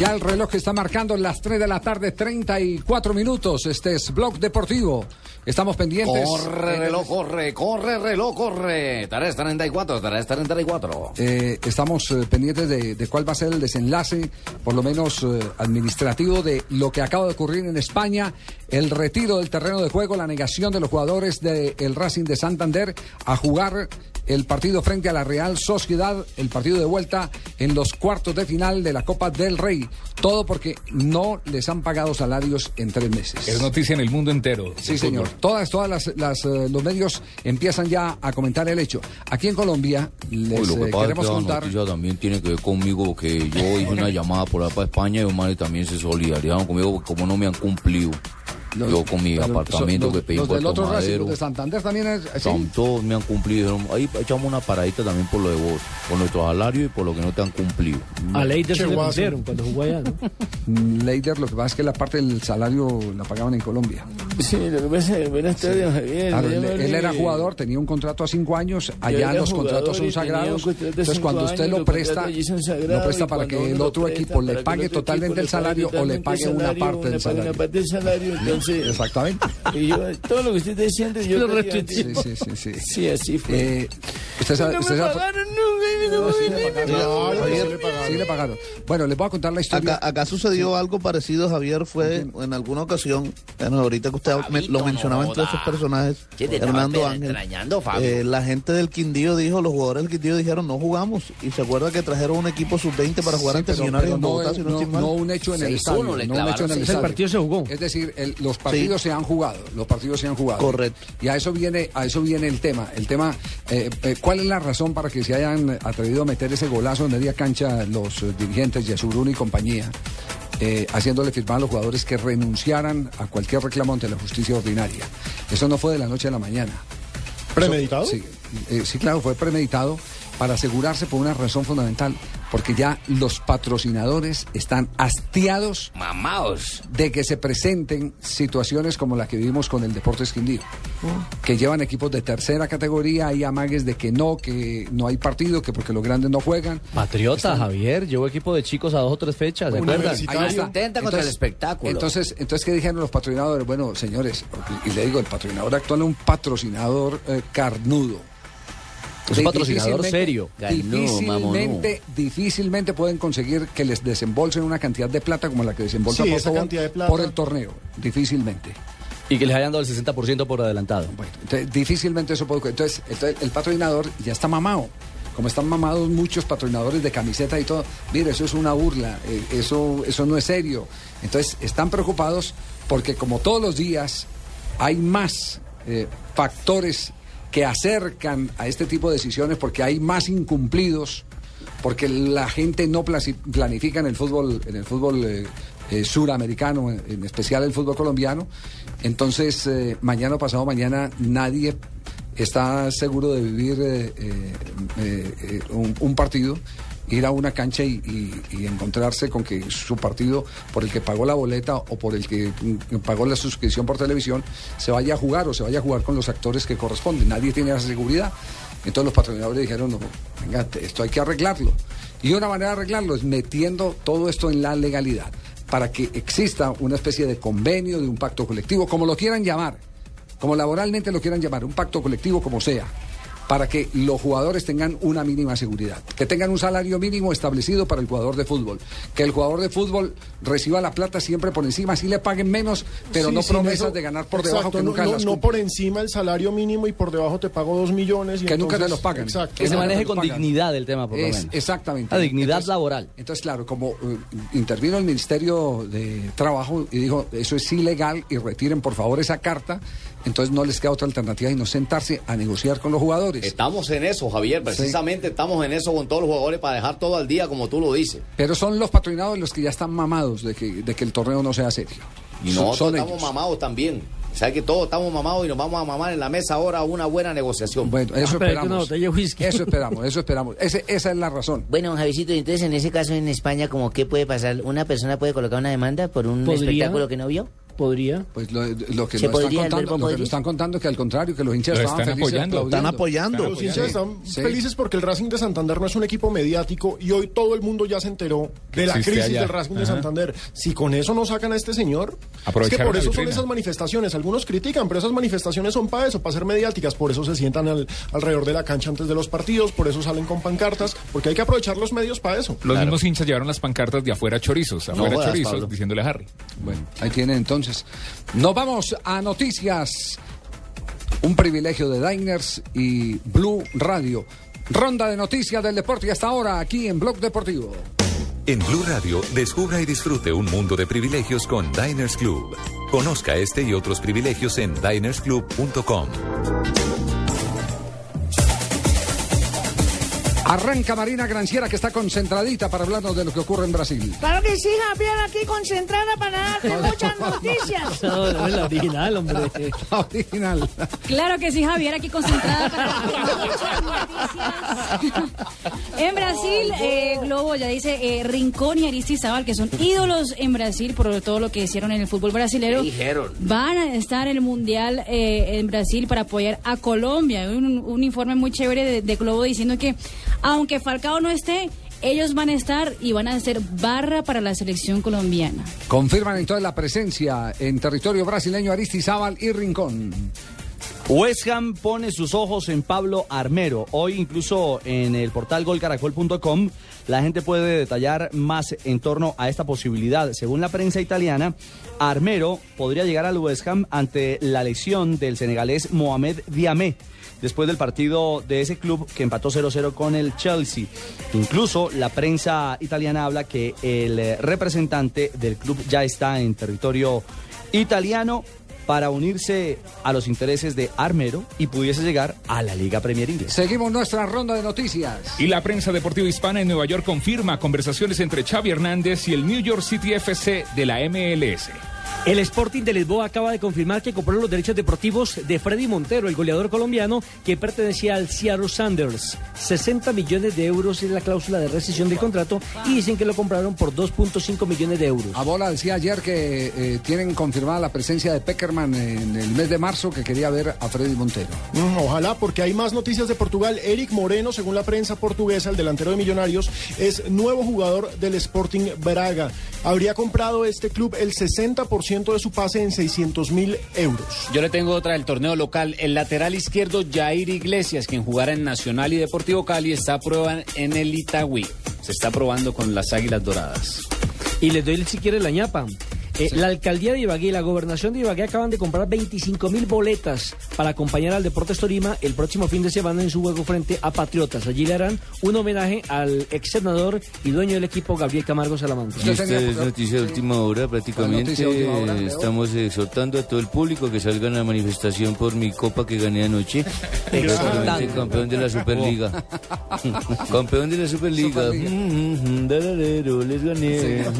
Ya el reloj está marcando las 3 de la tarde, 34 minutos. Este es Blog Deportivo. Estamos pendientes. Corre, reloj, corre, corre, reloj, corre. 334, 334. Eh, estamos eh, pendientes de, de cuál va a ser el desenlace, por lo menos eh, administrativo, de lo que acaba de ocurrir en España, el retiro del terreno de juego, la negación de los jugadores del Racing de Santander a jugar el partido frente a la Real Sociedad, el partido de vuelta en los cuartos de final de la Copa del Rey. Todo porque no les han pagado salarios en tres meses. Es noticia en el mundo entero. Sí, señor. fútbol. Todas, todas las, las, eh, los medios empiezan ya a comentar el hecho. Aquí en Colombia les Uy, lo que eh, pasa es queremos que la contar. noticia también tiene que ver conmigo, que yo hice una [laughs] llamada por allá para España y los manes también se solidarizaron conmigo, porque como no me han cumplido. Yo con mi apartamento los- que pedí los del otro Racing, los de Santander también es. ¿sí? Tam- Todos me han cumplido. Dijeron, ahí echamos una paradita también por lo de vos, por nuestro salario y por lo que no te han cumplido. A Leider se le pusieron cuando jugó allá, ¿no? [laughs] Leider, lo que pasa es que la parte del salario la pagaban en Colombia. Sí, lo que pasa es tardes, Javier. Claro, él, él era jugador, tenía un contrato a cinco años, allá los contratos son sagrados. Entonces cuando usted años, lo los presta, lo presta para que el otro equipo le que pague totalmente el salario o le pague una salario, parte del una parte- una salario. [laughs] Exactamente. Y yo, todo lo que usted está diciendo, yo... Lo repitió. Sí, sí, sí. sí. Sí, así fue. Eh, usted sabe, no usted me sabe- pagaron nunca, y me no Sí, me- le pagaron. Sí, le. Bueno, les voy a contar la historia. Acá, acá sucedió algo parecido, Javier, fue en alguna ocasión, bueno, ahorita que usted me- lo mencionaba entre esos personajes, Hernando Ángel, extrañando, Fabio. eh, la gente del Quindío dijo, los jugadores del Quindío dijeron, no jugamos, y se acuerda que trajeron un equipo sub-20 para jugar Sí, ante Millonarios en no, Bogotá, si no, no- estoy no un hecho en el 6-1 estadio. no un hecho en el seis. El estadio. partido se jugó. Es decir, el- los partidos se han jugado, los partidos se han jugado. Correcto. Y a eso viene, a eso viene el tema. El tema, eh, eh, ¿cuál es la razón para que se hayan atrevido a meter ese golazo en media cancha los eh, dirigentes Yesurún y compañía? eh, haciéndole firmar a los jugadores que renunciaran a cualquier reclamo ante la justicia ordinaria. Eso no fue de la noche a la mañana. ¿Premeditado? Eso- sí, eh, sí, claro, fue premeditado para asegurarse por una razón fundamental, porque ya los patrocinadores están hastiados Mamaos. de que se presenten situaciones como la que vivimos con el Deportes Quindío, que llevan equipos de tercera categoría, hay amagues de que no, que no hay partido, que porque los grandes no juegan. Patriota, Javier, llevó equipo de chicos a dos o tres fechas, ¿se acuerdan? Ahí. Intenta contra el espectáculo. Entonces, entonces, ¿qué dijeron los patrocinadores? Bueno, señores, y le digo, el patrocinador actual es un patrocinador eh, carnudo. Es un patrocinador serio. Difícilmente, difícilmente pueden conseguir que les desembolsen una cantidad de plata como la que desembolsa Sí, por esa favor, cantidad de plata. por el torneo. Difícilmente. Y que les hayan dado el 60% por adelantado. Entonces, difícilmente eso puede. Entonces, entonces, el patrocinador ya está mamado. Como están mamados muchos patrocinadores de camiseta y todo, mire, eso es una burla, eh, eso, eso no es serio. Entonces, están preocupados porque como todos los días hay más eh, factores que acercan a este tipo de decisiones porque hay más incumplidos, porque la gente no planifica en el fútbol, en el fútbol eh, eh, suramericano, en, especial el fútbol colombiano. Entonces, eh, mañana o pasado mañana nadie está seguro de vivir un, un partido, ir a una cancha y, encontrarse con que su partido por el que pagó la boleta o por el que mm, pagó la suscripción por televisión se vaya a jugar o se vaya a jugar con los actores que corresponden. Nadie tiene esa seguridad. Entonces los patrocinadores dijeron, no, venga, esto hay que arreglarlo. Y una manera de arreglarlo es metiendo todo esto en la legalidad, para que exista una especie de convenio, de un pacto colectivo, como lo quieran llamar como laboralmente lo quieran llamar, un pacto colectivo como sea, para que los jugadores tengan una mínima seguridad, que tengan un salario mínimo establecido para el jugador de fútbol, que el jugador de fútbol reciba la plata siempre por encima, si le paguen menos, pero Sí, no promesas eso- de ganar por exacto, debajo que no, nunca no- las no por encima el salario mínimo y por debajo te pago dos millones. y Que nunca te entonces- los pagan. Exacto. Que se maneje con pagan. dignidad el tema, por lo Es- menos. Exactamente. La dignidad Entonces- laboral. Entonces, claro, como eh, intervino el Ministerio de Trabajo y dijo, eso es ilegal y retiren por favor esa carta, entonces no les queda otra alternativa y no sentarse a negociar con los jugadores. Estamos en eso, Javier. Precisamente estamos en eso con todos los jugadores para dejar todo al día, como tú lo dices. Pero son los patrocinados los que ya están mamados de que, de que el torneo no sea serio. Y nosotros son estamos ellos. mamados también. O sea que todos estamos mamados y nos vamos a mamar en la mesa ahora una buena negociación. Bueno, eso esperamos. Eso esperamos, eso esperamos. Ese- esa es la razón. Bueno, Javicito, entonces en ese caso en España, ¿cómo qué puede pasar? ¿Una persona puede colocar una demanda por un ¿Podría? espectáculo que no vio? Podría. Pues lo, lo que ¿Se nos están contando, lo que nos están contando es que al contrario, que los hinchas Lo estaban están felices apoyando. Están apoyando. Los hinchas están Sí. felices porque el Racing de Santander no es un equipo mediático y hoy todo el mundo ya se enteró de la crisis allá. del Racing de. Santander. Si con eso no sacan a este señor, es que por eso son esas manifestaciones. Algunos critican, pero esas manifestaciones son para eso, para ser mediáticas. Por eso se sientan al- alrededor de la cancha antes de los partidos, por eso salen con pancartas, porque hay que aprovechar los medios para eso. Los mismos hinchas llevaron las pancartas de afuera chorizos, afuera chorizos, diciéndole a Harry. Bueno, ahí tienen entonces. Nos vamos a noticias. Un privilegio de Diners y Blue Radio. Ronda de noticias del deporte y hasta ahora aquí en Blog Deportivo. En Blue Radio, descubra y disfrute un mundo de privilegios con Diners Club. Conozca este y otros privilegios en dinersclub.com. Arranca Marina Granciera que está concentradita para hablarnos de lo que ocurre en Brasil. Claro que sí, Javier, aquí concentrada para darte [laughs] muchas noticias. [laughs] No, no es la original, hombre. La original. Claro que sí, Javier, aquí concentrada para muchas noticias. En Brasil, eh, Globo ya dice eh, Rincón y Aristizábal, que son ídolos en Brasil por todo lo que hicieron en el fútbol brasilero. dijeron? Van a estar en el Mundial eh, en Brasil para apoyar a Colombia. Un, un informe muy chévere de, de Globo diciendo que aunque Falcao no esté, ellos van a estar y van a ser barra para la selección colombiana. Confirman entonces la presencia en territorio brasileño Aristizábal y Rincón. West Ham pone sus ojos en Pablo Armero. Hoy incluso en el portal golcaracol.com la gente puede detallar más en torno a esta posibilidad. Según la prensa italiana, Armero podría llegar al West Ham ante la lesión del senegalés Mohamed Diamé después del partido de ese club que empató 0-0 con el Chelsea. Incluso la prensa italiana habla que el eh, representante del club ya está en territorio italiano para unirse a los intereses de Armero y pudiese llegar a la Liga Premier Inglesa. Seguimos nuestra ronda de noticias. Y la prensa deportiva hispana en Nueva York confirma conversaciones entre Xavi Hernández y el New York City FC de la MLS. El Sporting de Lisboa acaba de confirmar que compró los derechos deportivos de Freddy Montero, el goleador colombiano que pertenecía al Seattle Sanders. 60 millones de euros es la cláusula de rescisión del contrato y dicen que lo compraron por 2.5 millones de euros. Abola decía ayer que eh, tienen confirmada la presencia de Peckerman en el mes de marzo que quería ver a Freddy Montero. Mm, Ojalá, porque hay más noticias de Portugal. Eric Moreno, según la prensa portuguesa, el delantero de Millonarios, es nuevo jugador del Sporting Braga. Habría comprado este club el 60% de su pase en 600 mil euros. Yo le tengo otra del torneo local. El lateral izquierdo Jair Iglesias, quien jugara en Nacional y Deportivo Cali, está a prueba en el Itagüí. Se está probando con las Águilas Doradas. Y les doy si quiere la ñapa. Eh, La alcaldía de Ibagué y la gobernación de Ibagué acaban de comprar 25 mil boletas para acompañar al Deportes Tolima el próximo fin de semana en su juego frente a Patriotas. Allí le harán un homenaje al ex senador y dueño del equipo Gabriel Camargo Salamanca. Y esta es noticia de última hora prácticamente. noticia de última hora, Leo. Estamos exhortando a todo el público que salgan a la manifestación por mi copa que gané anoche. [laughs] Prácticamente campeón de la Superliga. [laughs] campeón de la Superliga. Mm, mm, dararero, les gané. [laughs]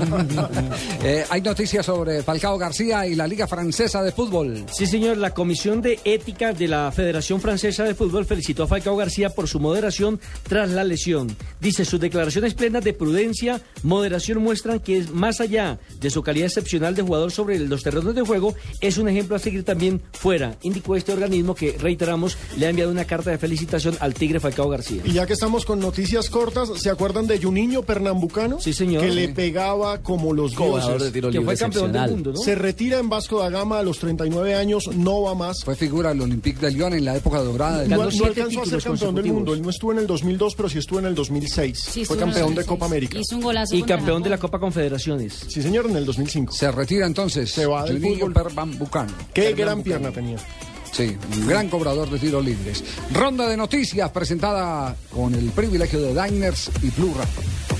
Eh, hay noticias sobre Falcao García y la Liga Francesa de Fútbol. Sí, señor, la Comisión de Ética de la Federación Francesa de Fútbol felicitó a Falcao García por su moderación tras la lesión. Dice, sus declaraciones plenas de prudencia, moderación muestran que es más allá de su calidad excepcional de jugador sobre los terrenos de juego, es un ejemplo a seguir también fuera, indicó este organismo que, reiteramos, le ha enviado una carta de felicitación al Tigre Falcao García. Y ya que estamos con noticias cortas, ¿se acuerdan de Juninho Pernambucano? Sí, señor. Que Sí. le pegaba como los Jugador dioses. de tiro Que libre fue campeón del excepcional. mundo, ¿no? Se retira en Vasco da Gama a los 39 años, no va más. Fue figura del Olympique de Lyon en la época dorada. del No, no alcanzó a ser campeón del mundo. Él no estuvo en el 2002, pero sí estuvo en el 2006. Sí, Fue campeón de 2006. Copa América. Hizo un golazo Y campeón de la Copa Confederaciones. Sí, señor, en el 2005. Se retira entonces. Se va del fútbol. Pernambucano. Qué gran pierna tenía. Sí, un gran cobrador de tiros libres. Ronda de noticias presentada con el privilegio de Diners y Blue Radio.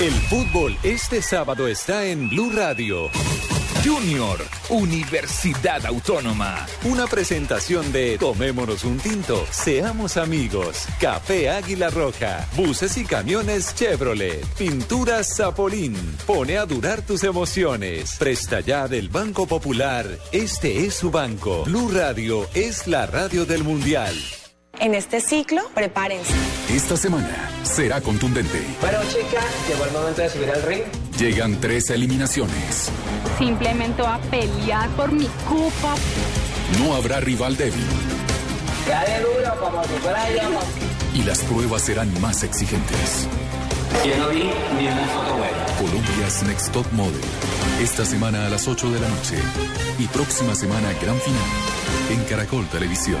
El fútbol este sábado está en Blue Radio. Junior, Universidad Autónoma. Una presentación de Tomémonos un tinto, seamos amigos. Café Águila Roja, buses y camiones Chevrolet, pinturas Zapolín. Pone a durar tus emociones. Presta ya del Banco Popular. Este es su banco. Blue Radio es la radio del Mundial. En este ciclo, prepárense. Esta semana será contundente. Bueno, chicas, llegó el momento de subir al ring. Llegan tres eliminaciones. Simplemente voy a pelear por mi copa. No habrá rival débil. Dale duro, como si fuera yo. y las pruebas serán más exigentes. Yo no vi ni una foto buena. Colombia's Next Top Model. Esta semana a las 8 de la noche. Y próxima semana gran final en Caracol Televisión.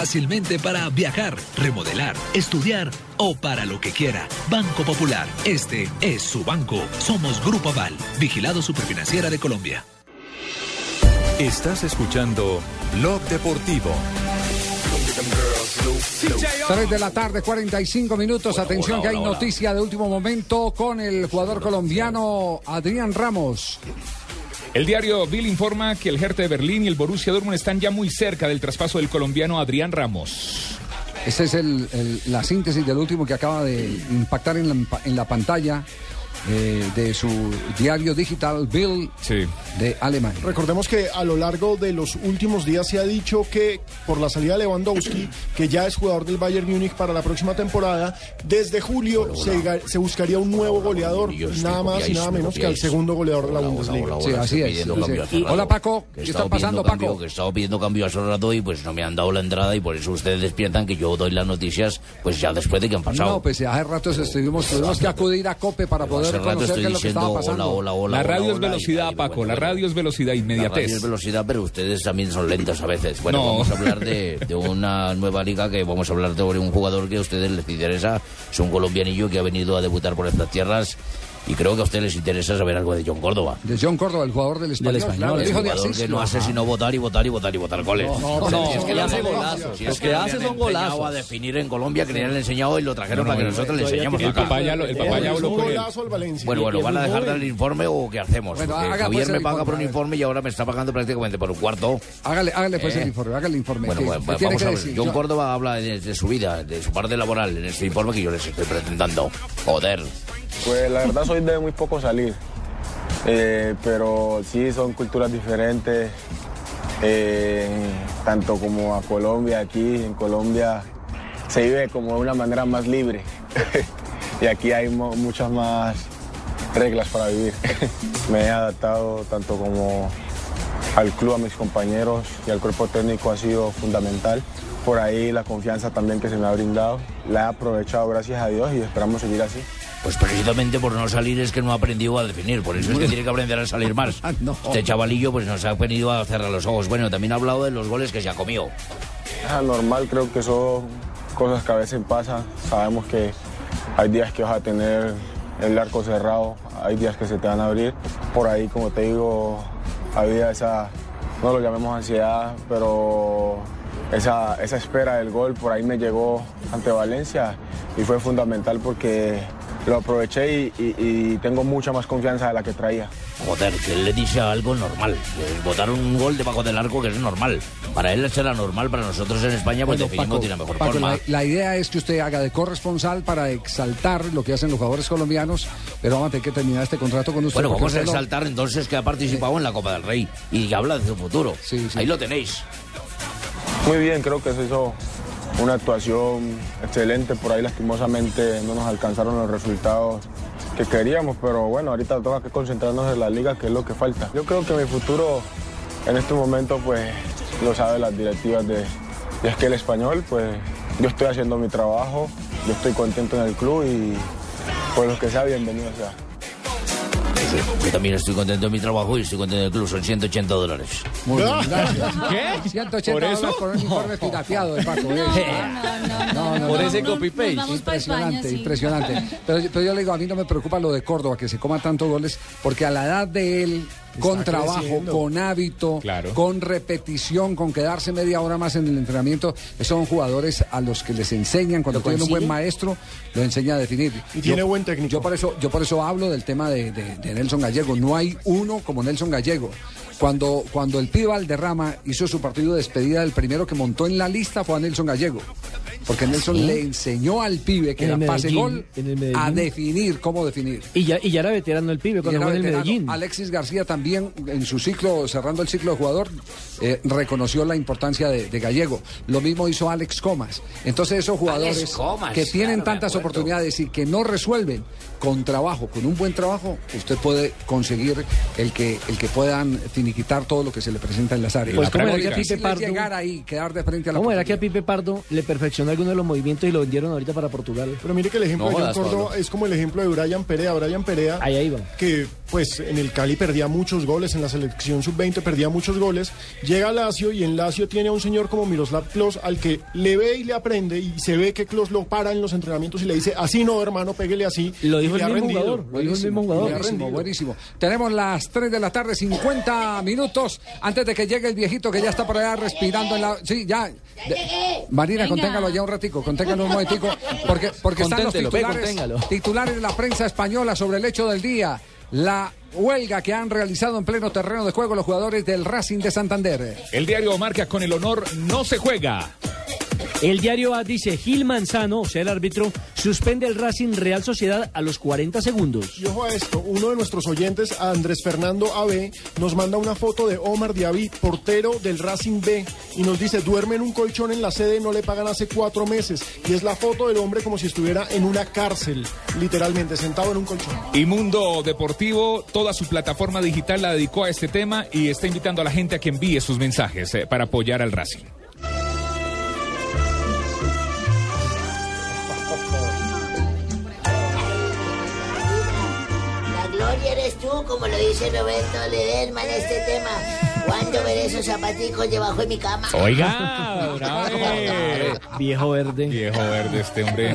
para viajar, remodelar, estudiar o para lo que quiera. Banco Popular. Este es su banco. Somos Grupo Aval. Vigilado Superfinanciera de Colombia. Estás escuchando Blog Deportivo. 3 de la tarde, 45 minutos. Atención hola, que hay noticia de último momento con el jugador colombiano Adrián Ramos. El diario Bill informa que el Hertha de Berlín y el Borussia Dortmund están ya muy cerca del traspaso del colombiano Adrián Ramos. Esta es el- la síntesis del último que acaba de impactar en la, en la pantalla eh, de su diario digital Bill de Alemania. Recordemos que a lo largo de los últimos días se ha dicho que por la salida de Lewandowski, que ya es jugador del Bayern Múnich para la próxima temporada, desde julio se, buscaría un nuevo goleador, nada más y nada menos que al segundo goleador de la Bundesliga. Sí, así es. sí, Hola. Paco, ¿qué está pasando cambio, Paco? Que he estado pidiendo cambio hace rato y pues no me han dado la entrada y por eso ustedes piensan que yo doy las noticias pues ya después de que han pasado. No, pues hace rato estuvimos, tuvimos que acudir a COPE para poder Hace rato estoy diciendo hola, hola, hola. la radio hola, es hola, velocidad, Paco. La radio es velocidad, La radio inmediatez. es velocidad, pero ustedes también son lentos a veces. Bueno, No. vamos a hablar de, de una nueva liga que vamos a hablar sobre un jugador que a ustedes les interesa. Es un colombianillo que ha venido a debutar por estas tierras. Y creo que a ustedes les interesa saber algo de John Córdoba. De John Córdoba, el jugador del español. claro, el el hijo de Asís. que no hace sino votar y votar y votar y votar goles. No, no, no, Si es que no, le hace hace golazos. Si es que que le hace son golazos. a definir en Colombia, que le han enseñado y lo trajeron No, no, para que no, nosotros le acá. el papá ya lo- el papá ya habló con él. Golazo al Valencia. Bueno, bueno, ¿van a dejar joven. del informe o qué hacemos? Bueno, Porque haga, Javier pues, me el paga por un informe, y ahora me está pagando prácticamente por un cuarto. Hágale, hágale pues Eh. el informe, hágale el informe. Bueno, ¿Qué- bueno, qué pues tiene vamos a ver. John Córdoba habla de, de su vida, de su parte laboral en este informe que yo les estoy presentando. Joder. Pues la verdad soy de muy poco salir, Eh, pero sí son culturas diferentes, eh, tanto como a Colombia, aquí en Colombia se vive como de una manera más libre [laughs] y aquí hay muchas más reglas para vivir. [laughs] Me he adaptado tanto como al club, a mis compañeros y al cuerpo técnico ha sido fundamental. Por ahí la confianza también que se me ha brindado, la he aprovechado gracias a Dios y esperamos seguir así. Pues precisamente por no salir es que no ha aprendido a definir, por eso es que tiene que aprender a salir más. [laughs] Este chavalillo pues nos ha venido a cerrar los ojos. Bueno, también ha hablado de los goles que se ha comido. Es anormal, creo que son cosas que a veces pasan. Sabemos que hay días que vas a tener el arco cerrado, hay días que se te van a abrir. Por ahí, como te digo, había esa, no lo llamemos ansiedad, pero esa, esa espera del gol por ahí me llegó ante Valencia y fue fundamental porque lo aproveché y, y- y tengo mucha más confianza de la que traía. Joder, que él le dice algo normal. Que botar un gol debajo del arco que es normal. Para él será normal, para nosotros en España pues Bueno, Paco, tiene mejor Paco, forma. la, la idea es que usted haga de corresponsal para exaltar lo que hacen los jugadores colombianos, pero vamos a tener que terminar este contrato con usted. Bueno, vamos a exaltar entonces que ha participado en la Copa del Rey y que habla de su futuro. Ahí lo tenéis. Muy bien, creo que se hizo una actuación excelente. Por ahí lastimosamente no nos alcanzaron los resultados que queríamos, pero bueno, ahorita toca que concentrarnos en la liga, que es lo que falta. Yo creo que mi futuro en este momento pues lo sabe las directivas de, de Español, pues yo estoy haciendo mi trabajo, yo estoy contento en el club y por lo que sea bienvenido sea. Yo también estoy contento de mi trabajo y estoy contento del club. Son 180 dólares. Muy bien, [laughs] gracias. ¿Qué? 180 ¿Por eso? dólares por un informe pirateado de Paco. ¿eh? No, no, Por no, ese no. copy-paste. Nos vamos pa' Impresionante, España, sí. impresionante. Pero, yo- pero yo le digo, a mí no me preocupa lo de Córdoba, que se coma tantos goles, porque a la edad de él, con trabajo, creciendo. con hábito, con repetición, con quedarse media hora más en el entrenamiento, son jugadores a los que les enseñan, cuando ¿Lo tienen un buen maestro, lo enseña a definir. Y tiene buen técnico. Yo por eso, yo por eso hablo del tema de, de- de Nelson Gallego. No hay uno como Nelson Gallego. Cuando, cuando el pibe Valderrama hizo su partido de despedida, el primero que montó en la lista fue a Nelson Gallego. Porque Nelson ¿Sí? le enseñó al pibe que En era pase gol a definir cómo definir. Y ya, y ya era veterano el pibe cuando era jugó en el. Medellín. Alexis García también, en su ciclo, cerrando el ciclo de jugador, eh, reconoció la importancia de, de Gallego. Lo mismo hizo Alex Comas. Entonces esos jugadores Comas, que tienen claro, tantas oportunidades y que no resuelven con trabajo, con un buen trabajo, usted puede conseguir el que, el que puedan finiquitar todo lo que se le presenta en las áreas. Pues, ¿cómo Pero era que a Pipe Pardo- llegar ahí, quedar de frente a la ¿Cómo era que a Pipe Pardo le perfeccionó alguno de los movimientos y lo vendieron ahorita para Portugal? Pero mire que el ejemplo No de John Córdoba es como el ejemplo de Brian Perea. Brian Perea, que pues en el Cali perdía muchos goles, en la selección sub-20 perdía muchos goles. Llega a Lazio y en Lazio tiene a un señor como Miroslav Klos al que le ve y le aprende y se ve que Klos lo para en los entrenamientos y le dice, así no, hermano, péguele así. Lo dijo Dijo el mismo jugador. Buenísimo, buenísimo. Tenemos las 3 de la tarde, 50 minutos antes de que llegue el viejito que ya está por allá respirando en la. Sí, ya. De- Marina, Venga. conténgalo ya un ratico, conténgalo un momentico, porque, porque están los ve, titulares, titulares de la prensa española sobre el hecho del día. La huelga que han realizado en pleno terreno de juego los jugadores del Racing de Santander. El diario marca con el honor no se juega. El diario A dice, Gil Manzano, o sea, el árbitro, suspende el Racing Real Sociedad a los 40 segundos. Y ojo a esto, uno de nuestros oyentes, Andrés Fernando AB, nos manda una foto de Omar Diaby, portero del Racing B, y nos dice, duerme en un colchón en la sede, no le pagan hace cuatro meses. Y es la foto del hombre como si estuviera en una cárcel, literalmente, sentado en un colchón. Y Mundo Deportivo, toda su plataforma digital la dedicó a este tema y está invitando a la gente a que envíe sus mensajes eh, para apoyar al Racing. Como lo dice Roberto Ledesma en este tema. ¿Cuándo veré esos zapaticos debajo de mi cama? Oiga, Abe. [laughs] Viejo verde. Viejo verde este hombre.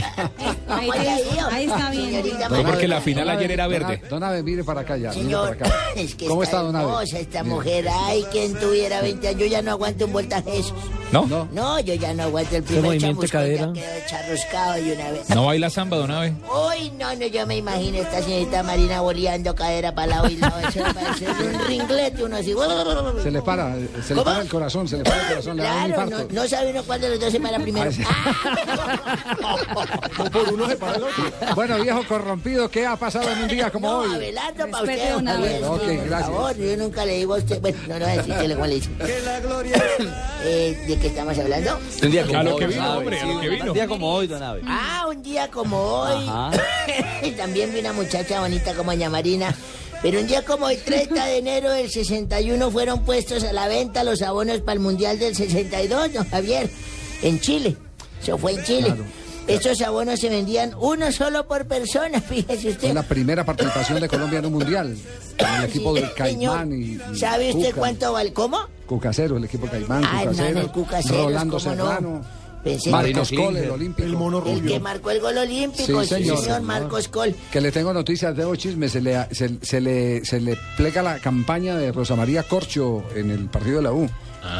Ahí, está- ahí está bien. Señorita Fue porque la final ayer era verde. Don Abe, mire para acá ya. Señor, para acá. es que ¿Cómo está está, don Abe? hermosa esta mujer. Ay, quien tuviera 20 años. Yo ya no aguanto un voltaje esos. ¿No? No, yo ya no aguanto el ¿Qué primer movimiento de chamuscón, ya cadera? quedo charruscado de una vez. ¿No baila samba, don Abe? Uy, no, no, yo me imagino esta señorita Marina boleando cadera para lado y lado. Eso parece un [laughs] ringlete, uno así. Se le para, se le ¿Cómo? para el corazón, se le para el corazón, le da un Claro, no, infarto. no sabe uno cuál de los dos se para primero. [laughs] por uno se para el otro. Bueno, viejo corrompido, ¿qué ha pasado en un día como [laughs] No, hoy? Abelardo, para Respete usted, una vez. Ok, por gracias. favor, yo nunca le digo a usted, bueno, no, no voy a decir que le le dice. [coughs] Eh, ¿De qué estamos hablando? Un día como A lo hoy, que vino, hombre, a lo que vino. Un día como hoy, don Abe. Ah, un día como hoy. Ajá. [laughs] También vi una muchacha bonita como doña Marina. Pero un día como hoy, 30 de enero del 61, fueron puestos a la venta los abonos para el Mundial del 62, don Javier, en Chile. Eso fue en Chile. Estos abonos se vendían uno solo por persona, [laughs] fíjese usted. Fue la primera participación de Colombia en un mundial. Con el equipo Sí, del Caimán y, y ¿Sabe usted Cuca. cuánto vale? ¿Cómo? Cucasero, el equipo Caimán, Ah, no, no, Rolando ¿cómo no? Serrano, Pensé Marcos Cole, el olímpico. El mono El que rubio. marcó el gol olímpico, Sí, sí, señor. señor, Marcos Col. Que le tengo noticias, debo chisme, se le, se, se le, se le plega la campaña de Rosa María Corcho en el partido de la U.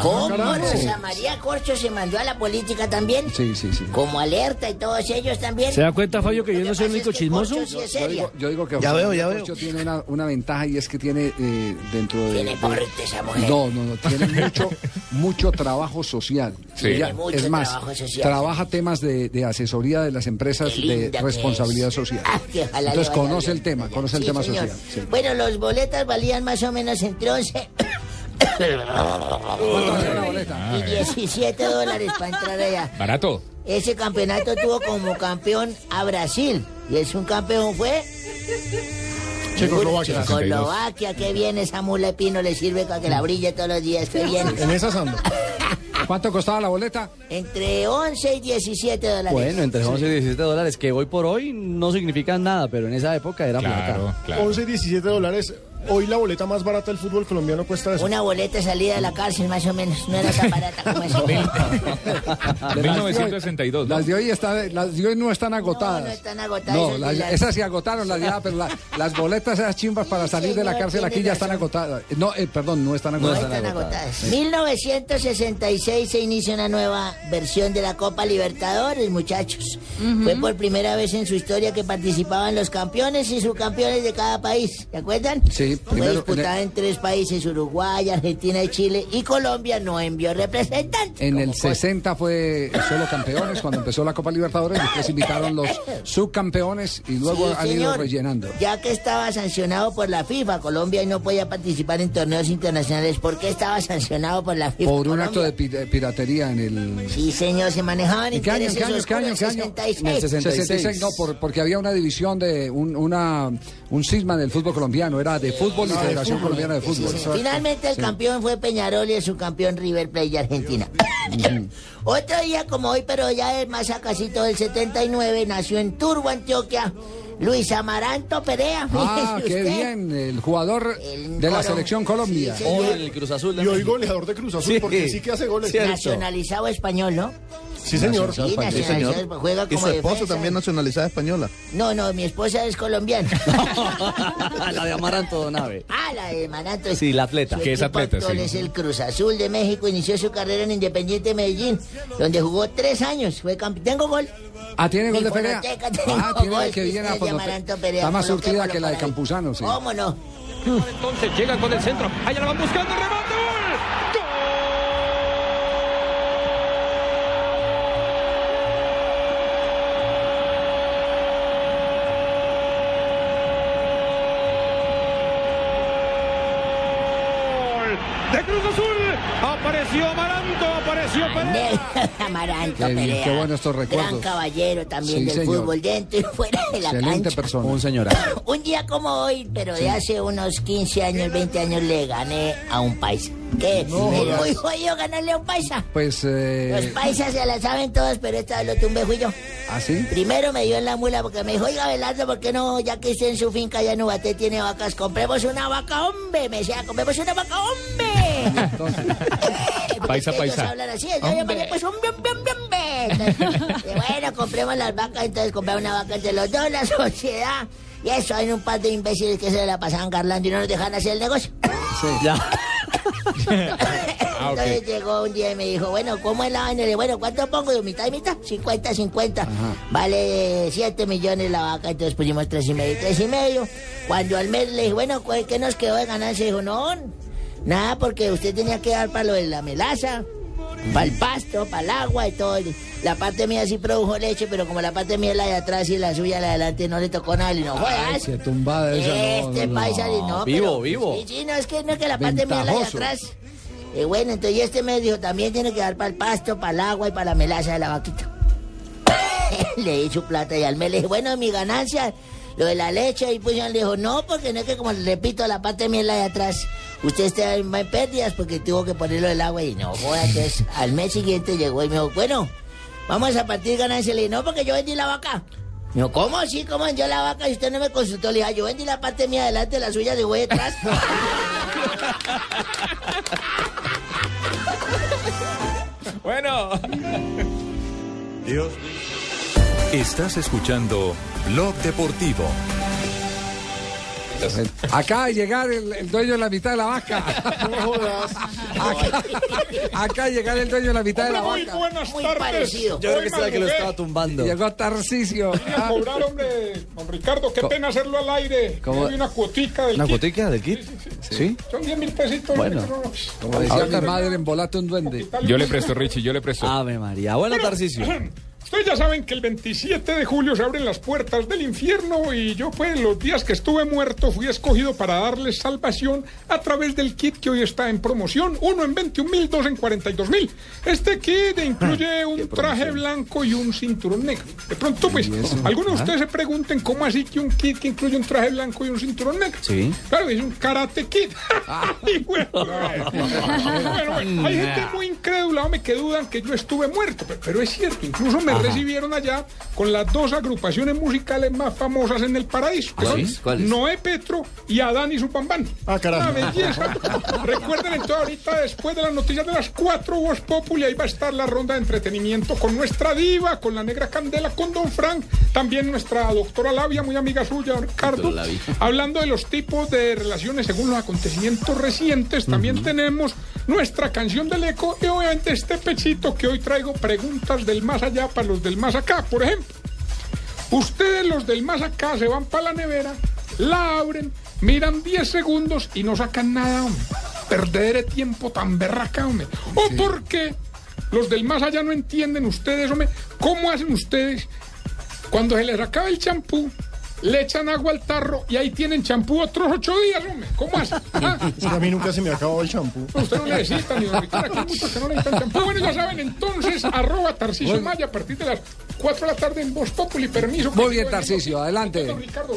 ¿Cómo? carajo. Sí. Rosa María Corcho se mandó a la política también. Sí, sí, sí. Como alerta y todos ellos también. ¿Se da cuenta, Fabio, que yo no soy el único chismoso? Corcho sí es Yo seria. digo, yo digo que Ya Rosa veo. Corcho tiene una, una ventaja y es que tiene eh, dentro de... Tiene porte esa mujer. No, no, no, tiene [laughs] mucho, mucho trabajo social. Sí. Ella, Tiene mucho es más, trabajo social. trabaja temas de, de asesoría de las empresas de responsabilidad es. social. [laughs] Ah, Entonces conoce bien el tema, con conoce el tema social. sí. Bueno, los boletas valían más o menos entre 11 Y 17 dólares para entrar allá. Barato. Ese campeonato tuvo como campeón a Brasil. Y el subcampeón fue Checoslovaquia. Checoslovaquia. Qué bien esa mula de pino le sirve para que la brille todos los días. Qué bien. En esas ando. ¿Cuánto costaba la boleta? Entre 11 y 17 dólares. Bueno, entre 11 y 17 dólares, que hoy por hoy no significan nada, pero en esa época era Claro, plata. claro. 11 y 17 dólares. Hoy la boleta más barata del fútbol colombiano cuesta eso. Una boleta de salida de la cárcel, más o menos. No era tan barata como eso. [laughs] De las de hoy- 1962, ¿no? Las de hoy, está- las de hoy no están agotadas. No, no están agotadas. No, esas las- las- esas sí agotaron las de ah, pero la- las boletas, esas chimbas para salir de la cárcel aquí ya están agotadas. No, eh, perdón, no están No agotadas. están agotadas. 1966 se inicia una nueva versión de la Copa Libertadores, muchachos. Fue por primera vez en su historia que participaban los campeones y subcampeones de cada país. ¿Se acuerdan? Sí, Fue primero- disputada en tres países, Uruguay, Argentina y Chile, y Colombia no envió representantes. En el como cosa. 60 fue solo campeones cuando empezó la Copa Libertadores, después invitaron los subcampeones y luego Sí, han ido señor. rellenando. Ya que estaba sancionado por la FIFA, Colombia y no podía participar en torneos internacionales. ¿Por qué estaba sancionado por la FIFA? Por un Colombia? acto de pi- de piratería en el... Sí, señor, se manejaban ¿En qué año, en qué año, en qué año, en qué año? 66. En el 66. 66, no, por- porque había una división de un, una, un cisma del fútbol colombiano, era de fútbol y Ah, de Federación fútbol. Colombiana de Fútbol. sí, sí. Finalmente el Sí. campeón fue Peñarol y el subcampeón River Plate de Argentina. [laughs] Otro día como hoy, pero ya es más acasito del 79, nació en Turbo, Antioquia, Luis Amaranto Perea. [laughs] Ah, qué usted. bien, el jugador de la selección Colombia. Sí, en el Cruz Azul. de Y hoy goleador de Cruz Azul, Sí. porque sí que hace goles. Cierto. Nacionalizado español, ¿no? Sí, señor. Sí, Sí, señor. juega Y como su esposa defensa. también nacionalizada española. No, no, mi esposa es colombiana. [laughs] la de Amaranto Donave. ah, la de Amaranto. Sí, la atleta. Que es atleta, sí. es el Cruz Azul de México. Inició su carrera en Independiente Medellín, donde jugó tres años. Fue campe- Tengo gol. Ah, ¿tiene gol de Perea? Ah, tiene gol, que viene a. Amaranto Perea. Está más surtida que la de. Campuzano, sí. ¿Cómo no? Entonces llegan con el centro. Allá la van buscando. Remate. Gol De Cruz Azul. Apareció Amaranto. Apareció Perea. [laughs] Amaranto Qué bien, Perea. qué bueno estos recuerdos. Gran caballero también Sí, del señor. fútbol, dentro y fuera de la Excelente cancha. persona. Un señorazo. [coughs] Un día como hoy, pero de hace unos 15 años, 20 años, le gané a un paisa. ¿Qué? es muy jodido ganarle a un paisa. Pues, Los eh, paisas se la saben todos, pero esta vez lo tumbé fui yo. ¿así? Primero me dio en la mula porque me dijo, oiga, Belardo, ¿por qué no, ya que esté en su finca ya en Ubaté tiene vacas, compremos una vaca, hombre? Me decía, compremos una vaca, hombre. Entonces. [laughs] Paisa, paisa. hablan así, yo llamaré pues un bien, bien, bien, bien. Y bueno, compremos las vacas, entonces compramos una vaca entre los dos, la sociedad. Y eso, hay un par de imbéciles que se la pasaban carlando y no nos dejan hacer el negocio. Sí. [laughs] Ah, ok. Entonces llegó un día y me dijo, bueno, ¿cómo es la vaina? Le bueno, ¿cuánto pongo? Yo, mitad y mitad, 50, 50. Vale 7 millones la vaca, entonces pusimos tres y medio, tres y medio. Cuando al mes le dije, bueno, ¿cu- ¿qué nos quedó de ganancia? Dijo, no, nada, porque usted tenía que dar para lo de la melaza, para el pasto, para el agua y todo. La parte mía sí produjo leche, pero como la parte mía es la de atrás y la suya la de adelante no le tocó nada, y no Ay, jodas. qué tumbada esa. no, Este no, no. paisa, no, vivo, pero- vivo. Sí, sí, no, es que no es que la parte mía es la de atrás. Eh, bueno, entonces este me dijo, también tiene que dar para el pasto, para el agua y para la melaza de la vaquita. [laughs] le di su plata y al mes le dije, bueno, mi ganancia, lo de la leche, y pues le dijo, no, porque no es que como le repito, la parte mía es la de atrás. Usted está en pérdidas porque tuvo que ponerlo del agua y no, joda, entonces al mes siguiente llegó y me dijo, bueno, vamos a partir ganancia. Le dije, no, porque yo vendí la vaca. Me dijo, ¿cómo así? ¿Cómo vendió la vaca? Y usted no me consultó. Le dije, "Ah, yo vendí la parte mía adelante, la suya de voy detrás. [laughs] Bueno. Dios. Estás escuchando Blog Deportivo. Acaba de llegar el, el dueño de la mitad de la vaca. [laughs] Acá, acaba de llegar el dueño de la mitad de la Muy vaca. buenas Muy tardes. parecido. Yo creo que será que lo estaba tumbando. Llegó Tarcisio. A cobrar, hombre, don Ricardo, qué pena hacerlo al aire. ¿Cómo? Hay una cuotica del ¿Una kit. cuotica del kit? ¿Sí? Son 10 mil pesitos. Bueno. no- Como decía mi madre, en volate un duende. Yo le presto, Richie, yo le presto. Ave María. Bueno, Tarcisio. [clears throat] Ustedes ya saben que el 27 de julio se abren las puertas del infierno y yo pues los días que estuve muerto fui escogido para darles salvación a través del kit que hoy está en promoción, uno en 21 mil, dos en 42 mil. Este kit incluye [laughs] un traje blanco y un cinturón negro. De pronto pues algunos de ustedes se pregunten cómo así que un kit que incluye un traje blanco y un cinturón negro. Sí. Claro, es un karate kit. [laughs] Y bueno, [laughs] bueno, bueno, hay gente muy incrédula, hombre, que dudan que yo estuve muerto, pero, pero es cierto, incluso me recibieron allá con las dos agrupaciones musicales más famosas en el paraíso, que son ¿Cuáles? ¿Cuáles? Noé Petro y Adán y su Pambán. Ah, carajo. Una belleza. [laughs] Recuerden entonces ahorita después de las noticias de las cuatro Voz Populi, ahí va a estar la ronda de entretenimiento con nuestra diva, con la negra candela, con Don Frank, también nuestra doctora Labia, muy amiga suya, Ricardo, [laughs] hablando de los tipos de relaciones según los acontecimientos recientes, también tenemos nuestra canción del eco y obviamente este pechito que hoy traigo preguntas del más allá para los del más acá, por ejemplo. Ustedes los del más acá se van para la nevera, la abren, miran 10 segundos y no sacan nada, hombre. Perder el tiempo tan berraca, hombre. ¿O por qué los del más allá no entienden ustedes, hombre? ¿Cómo hacen ustedes cuando se les acaba el champú? Le echan agua al tarro y ahí tienen champú otros ocho días, hombre. ¿Cómo hacen? Ah, Es que a mí nunca se me acabó el champú. Usted no necesita, ni don Ricardo, aquí hay muchos que no necesitan champú. Bueno, ya saben, entonces, arroba Tarcisio Maya a partir de las 4 de la tarde en Voz Populi, permiso. Muy bien, Tarcisio, adelante.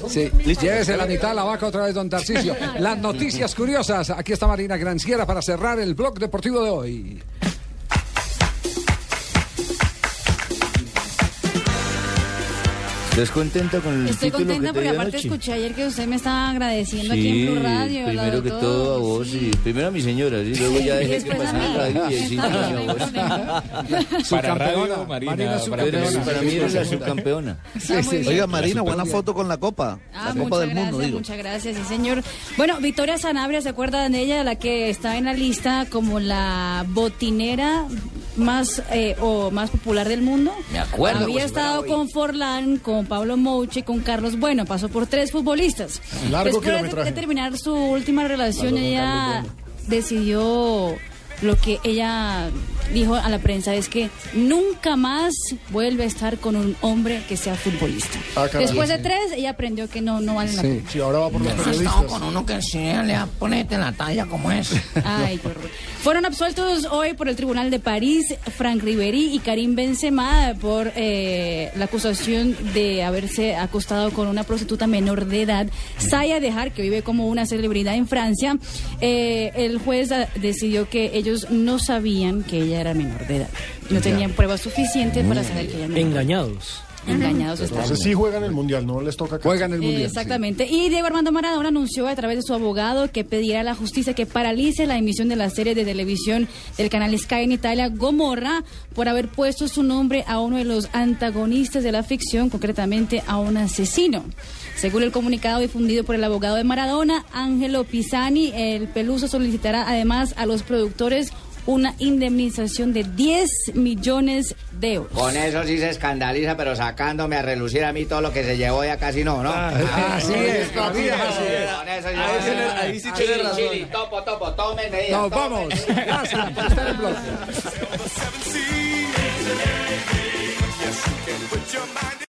Sí, llévese la mitad de la vaca otra vez, don Tarcisio. [laughs] Las noticias curiosas. Aquí está Marina Granciera para cerrar el blog deportivo de hoy. ¿Estás contenta con el Estoy título contenta que te porque aparte anoche? escuché ayer que usted me estaba agradeciendo aquí en Sí, Blue Radio. primero que de todo a vos y primero a mi señora, ¿sí? luego ya Y dejé que pasara mí. radio y ahí sí [laughs] Para radio, Marina, Marina, para para mí eres la subcampeona. Sí, sí, sí. Oiga, Marina, buena foto con la copa. Ah, la Copa muchas del gracias, Mundo, digo. muchas gracias, sí señor. Bueno, Victoria Sanabria, ¿se acuerdan de ella? La que está en la lista como la botinera más eh, o más popular del mundo. Me acuerdo, Había estado con Forlán, con Pablo Mouche, con Carlos Bueno, pasó por tres futbolistas. Largo Después de, terminar su última relación, con ella decidió lo que ella dijo a la prensa es que nunca más vuelve a estar con un hombre que sea futbolista. Ah, caray. Después de Sí. tres, ella aprendió que no, no vale la pena. Sí. Sí, ahora va por los periodistas. estado con uno que sí le ponete en la talla como es. Ay, qué horror. Fueron absueltos hoy por el Tribunal de París Frank Riveri y Karim Benzema por eh, la acusación de haberse acostado con una prostituta menor de edad, Saya Dejar, que vive como una celebridad en Francia. Eh, el juez decidió que ellos no sabían que ella era menor de edad. No tenían pruebas suficientes para saber que ella era menor. Engañados. Engañados están. Entonces sí juegan el mundial, no les toca acá. Juegan el Eh, Exactamente. Y Diego Armando Maradona anunció a través de su abogado que pedirá a la justicia que paralice la emisión de la serie de televisión del canal Sky en Italia, Gomorra, por haber puesto su nombre a uno de los antagonistas de la ficción, concretamente a un asesino. Según el comunicado difundido por el abogado de Maradona, Ángelo Pisani, el Peluso solicitará además a los productores una indemnización de 10 millones de euros. Con eso sí se escandaliza, pero sacándome a relucir a mí todo lo que se llevó ya casi no, [laughs] ¿no? así es, Con así es, así es. eso Ahí ya- tiene- ahí sí tiene razón. chili, topo, topo, tomen medidas. Nos tomen. vamos. Gracias por estar en bloque.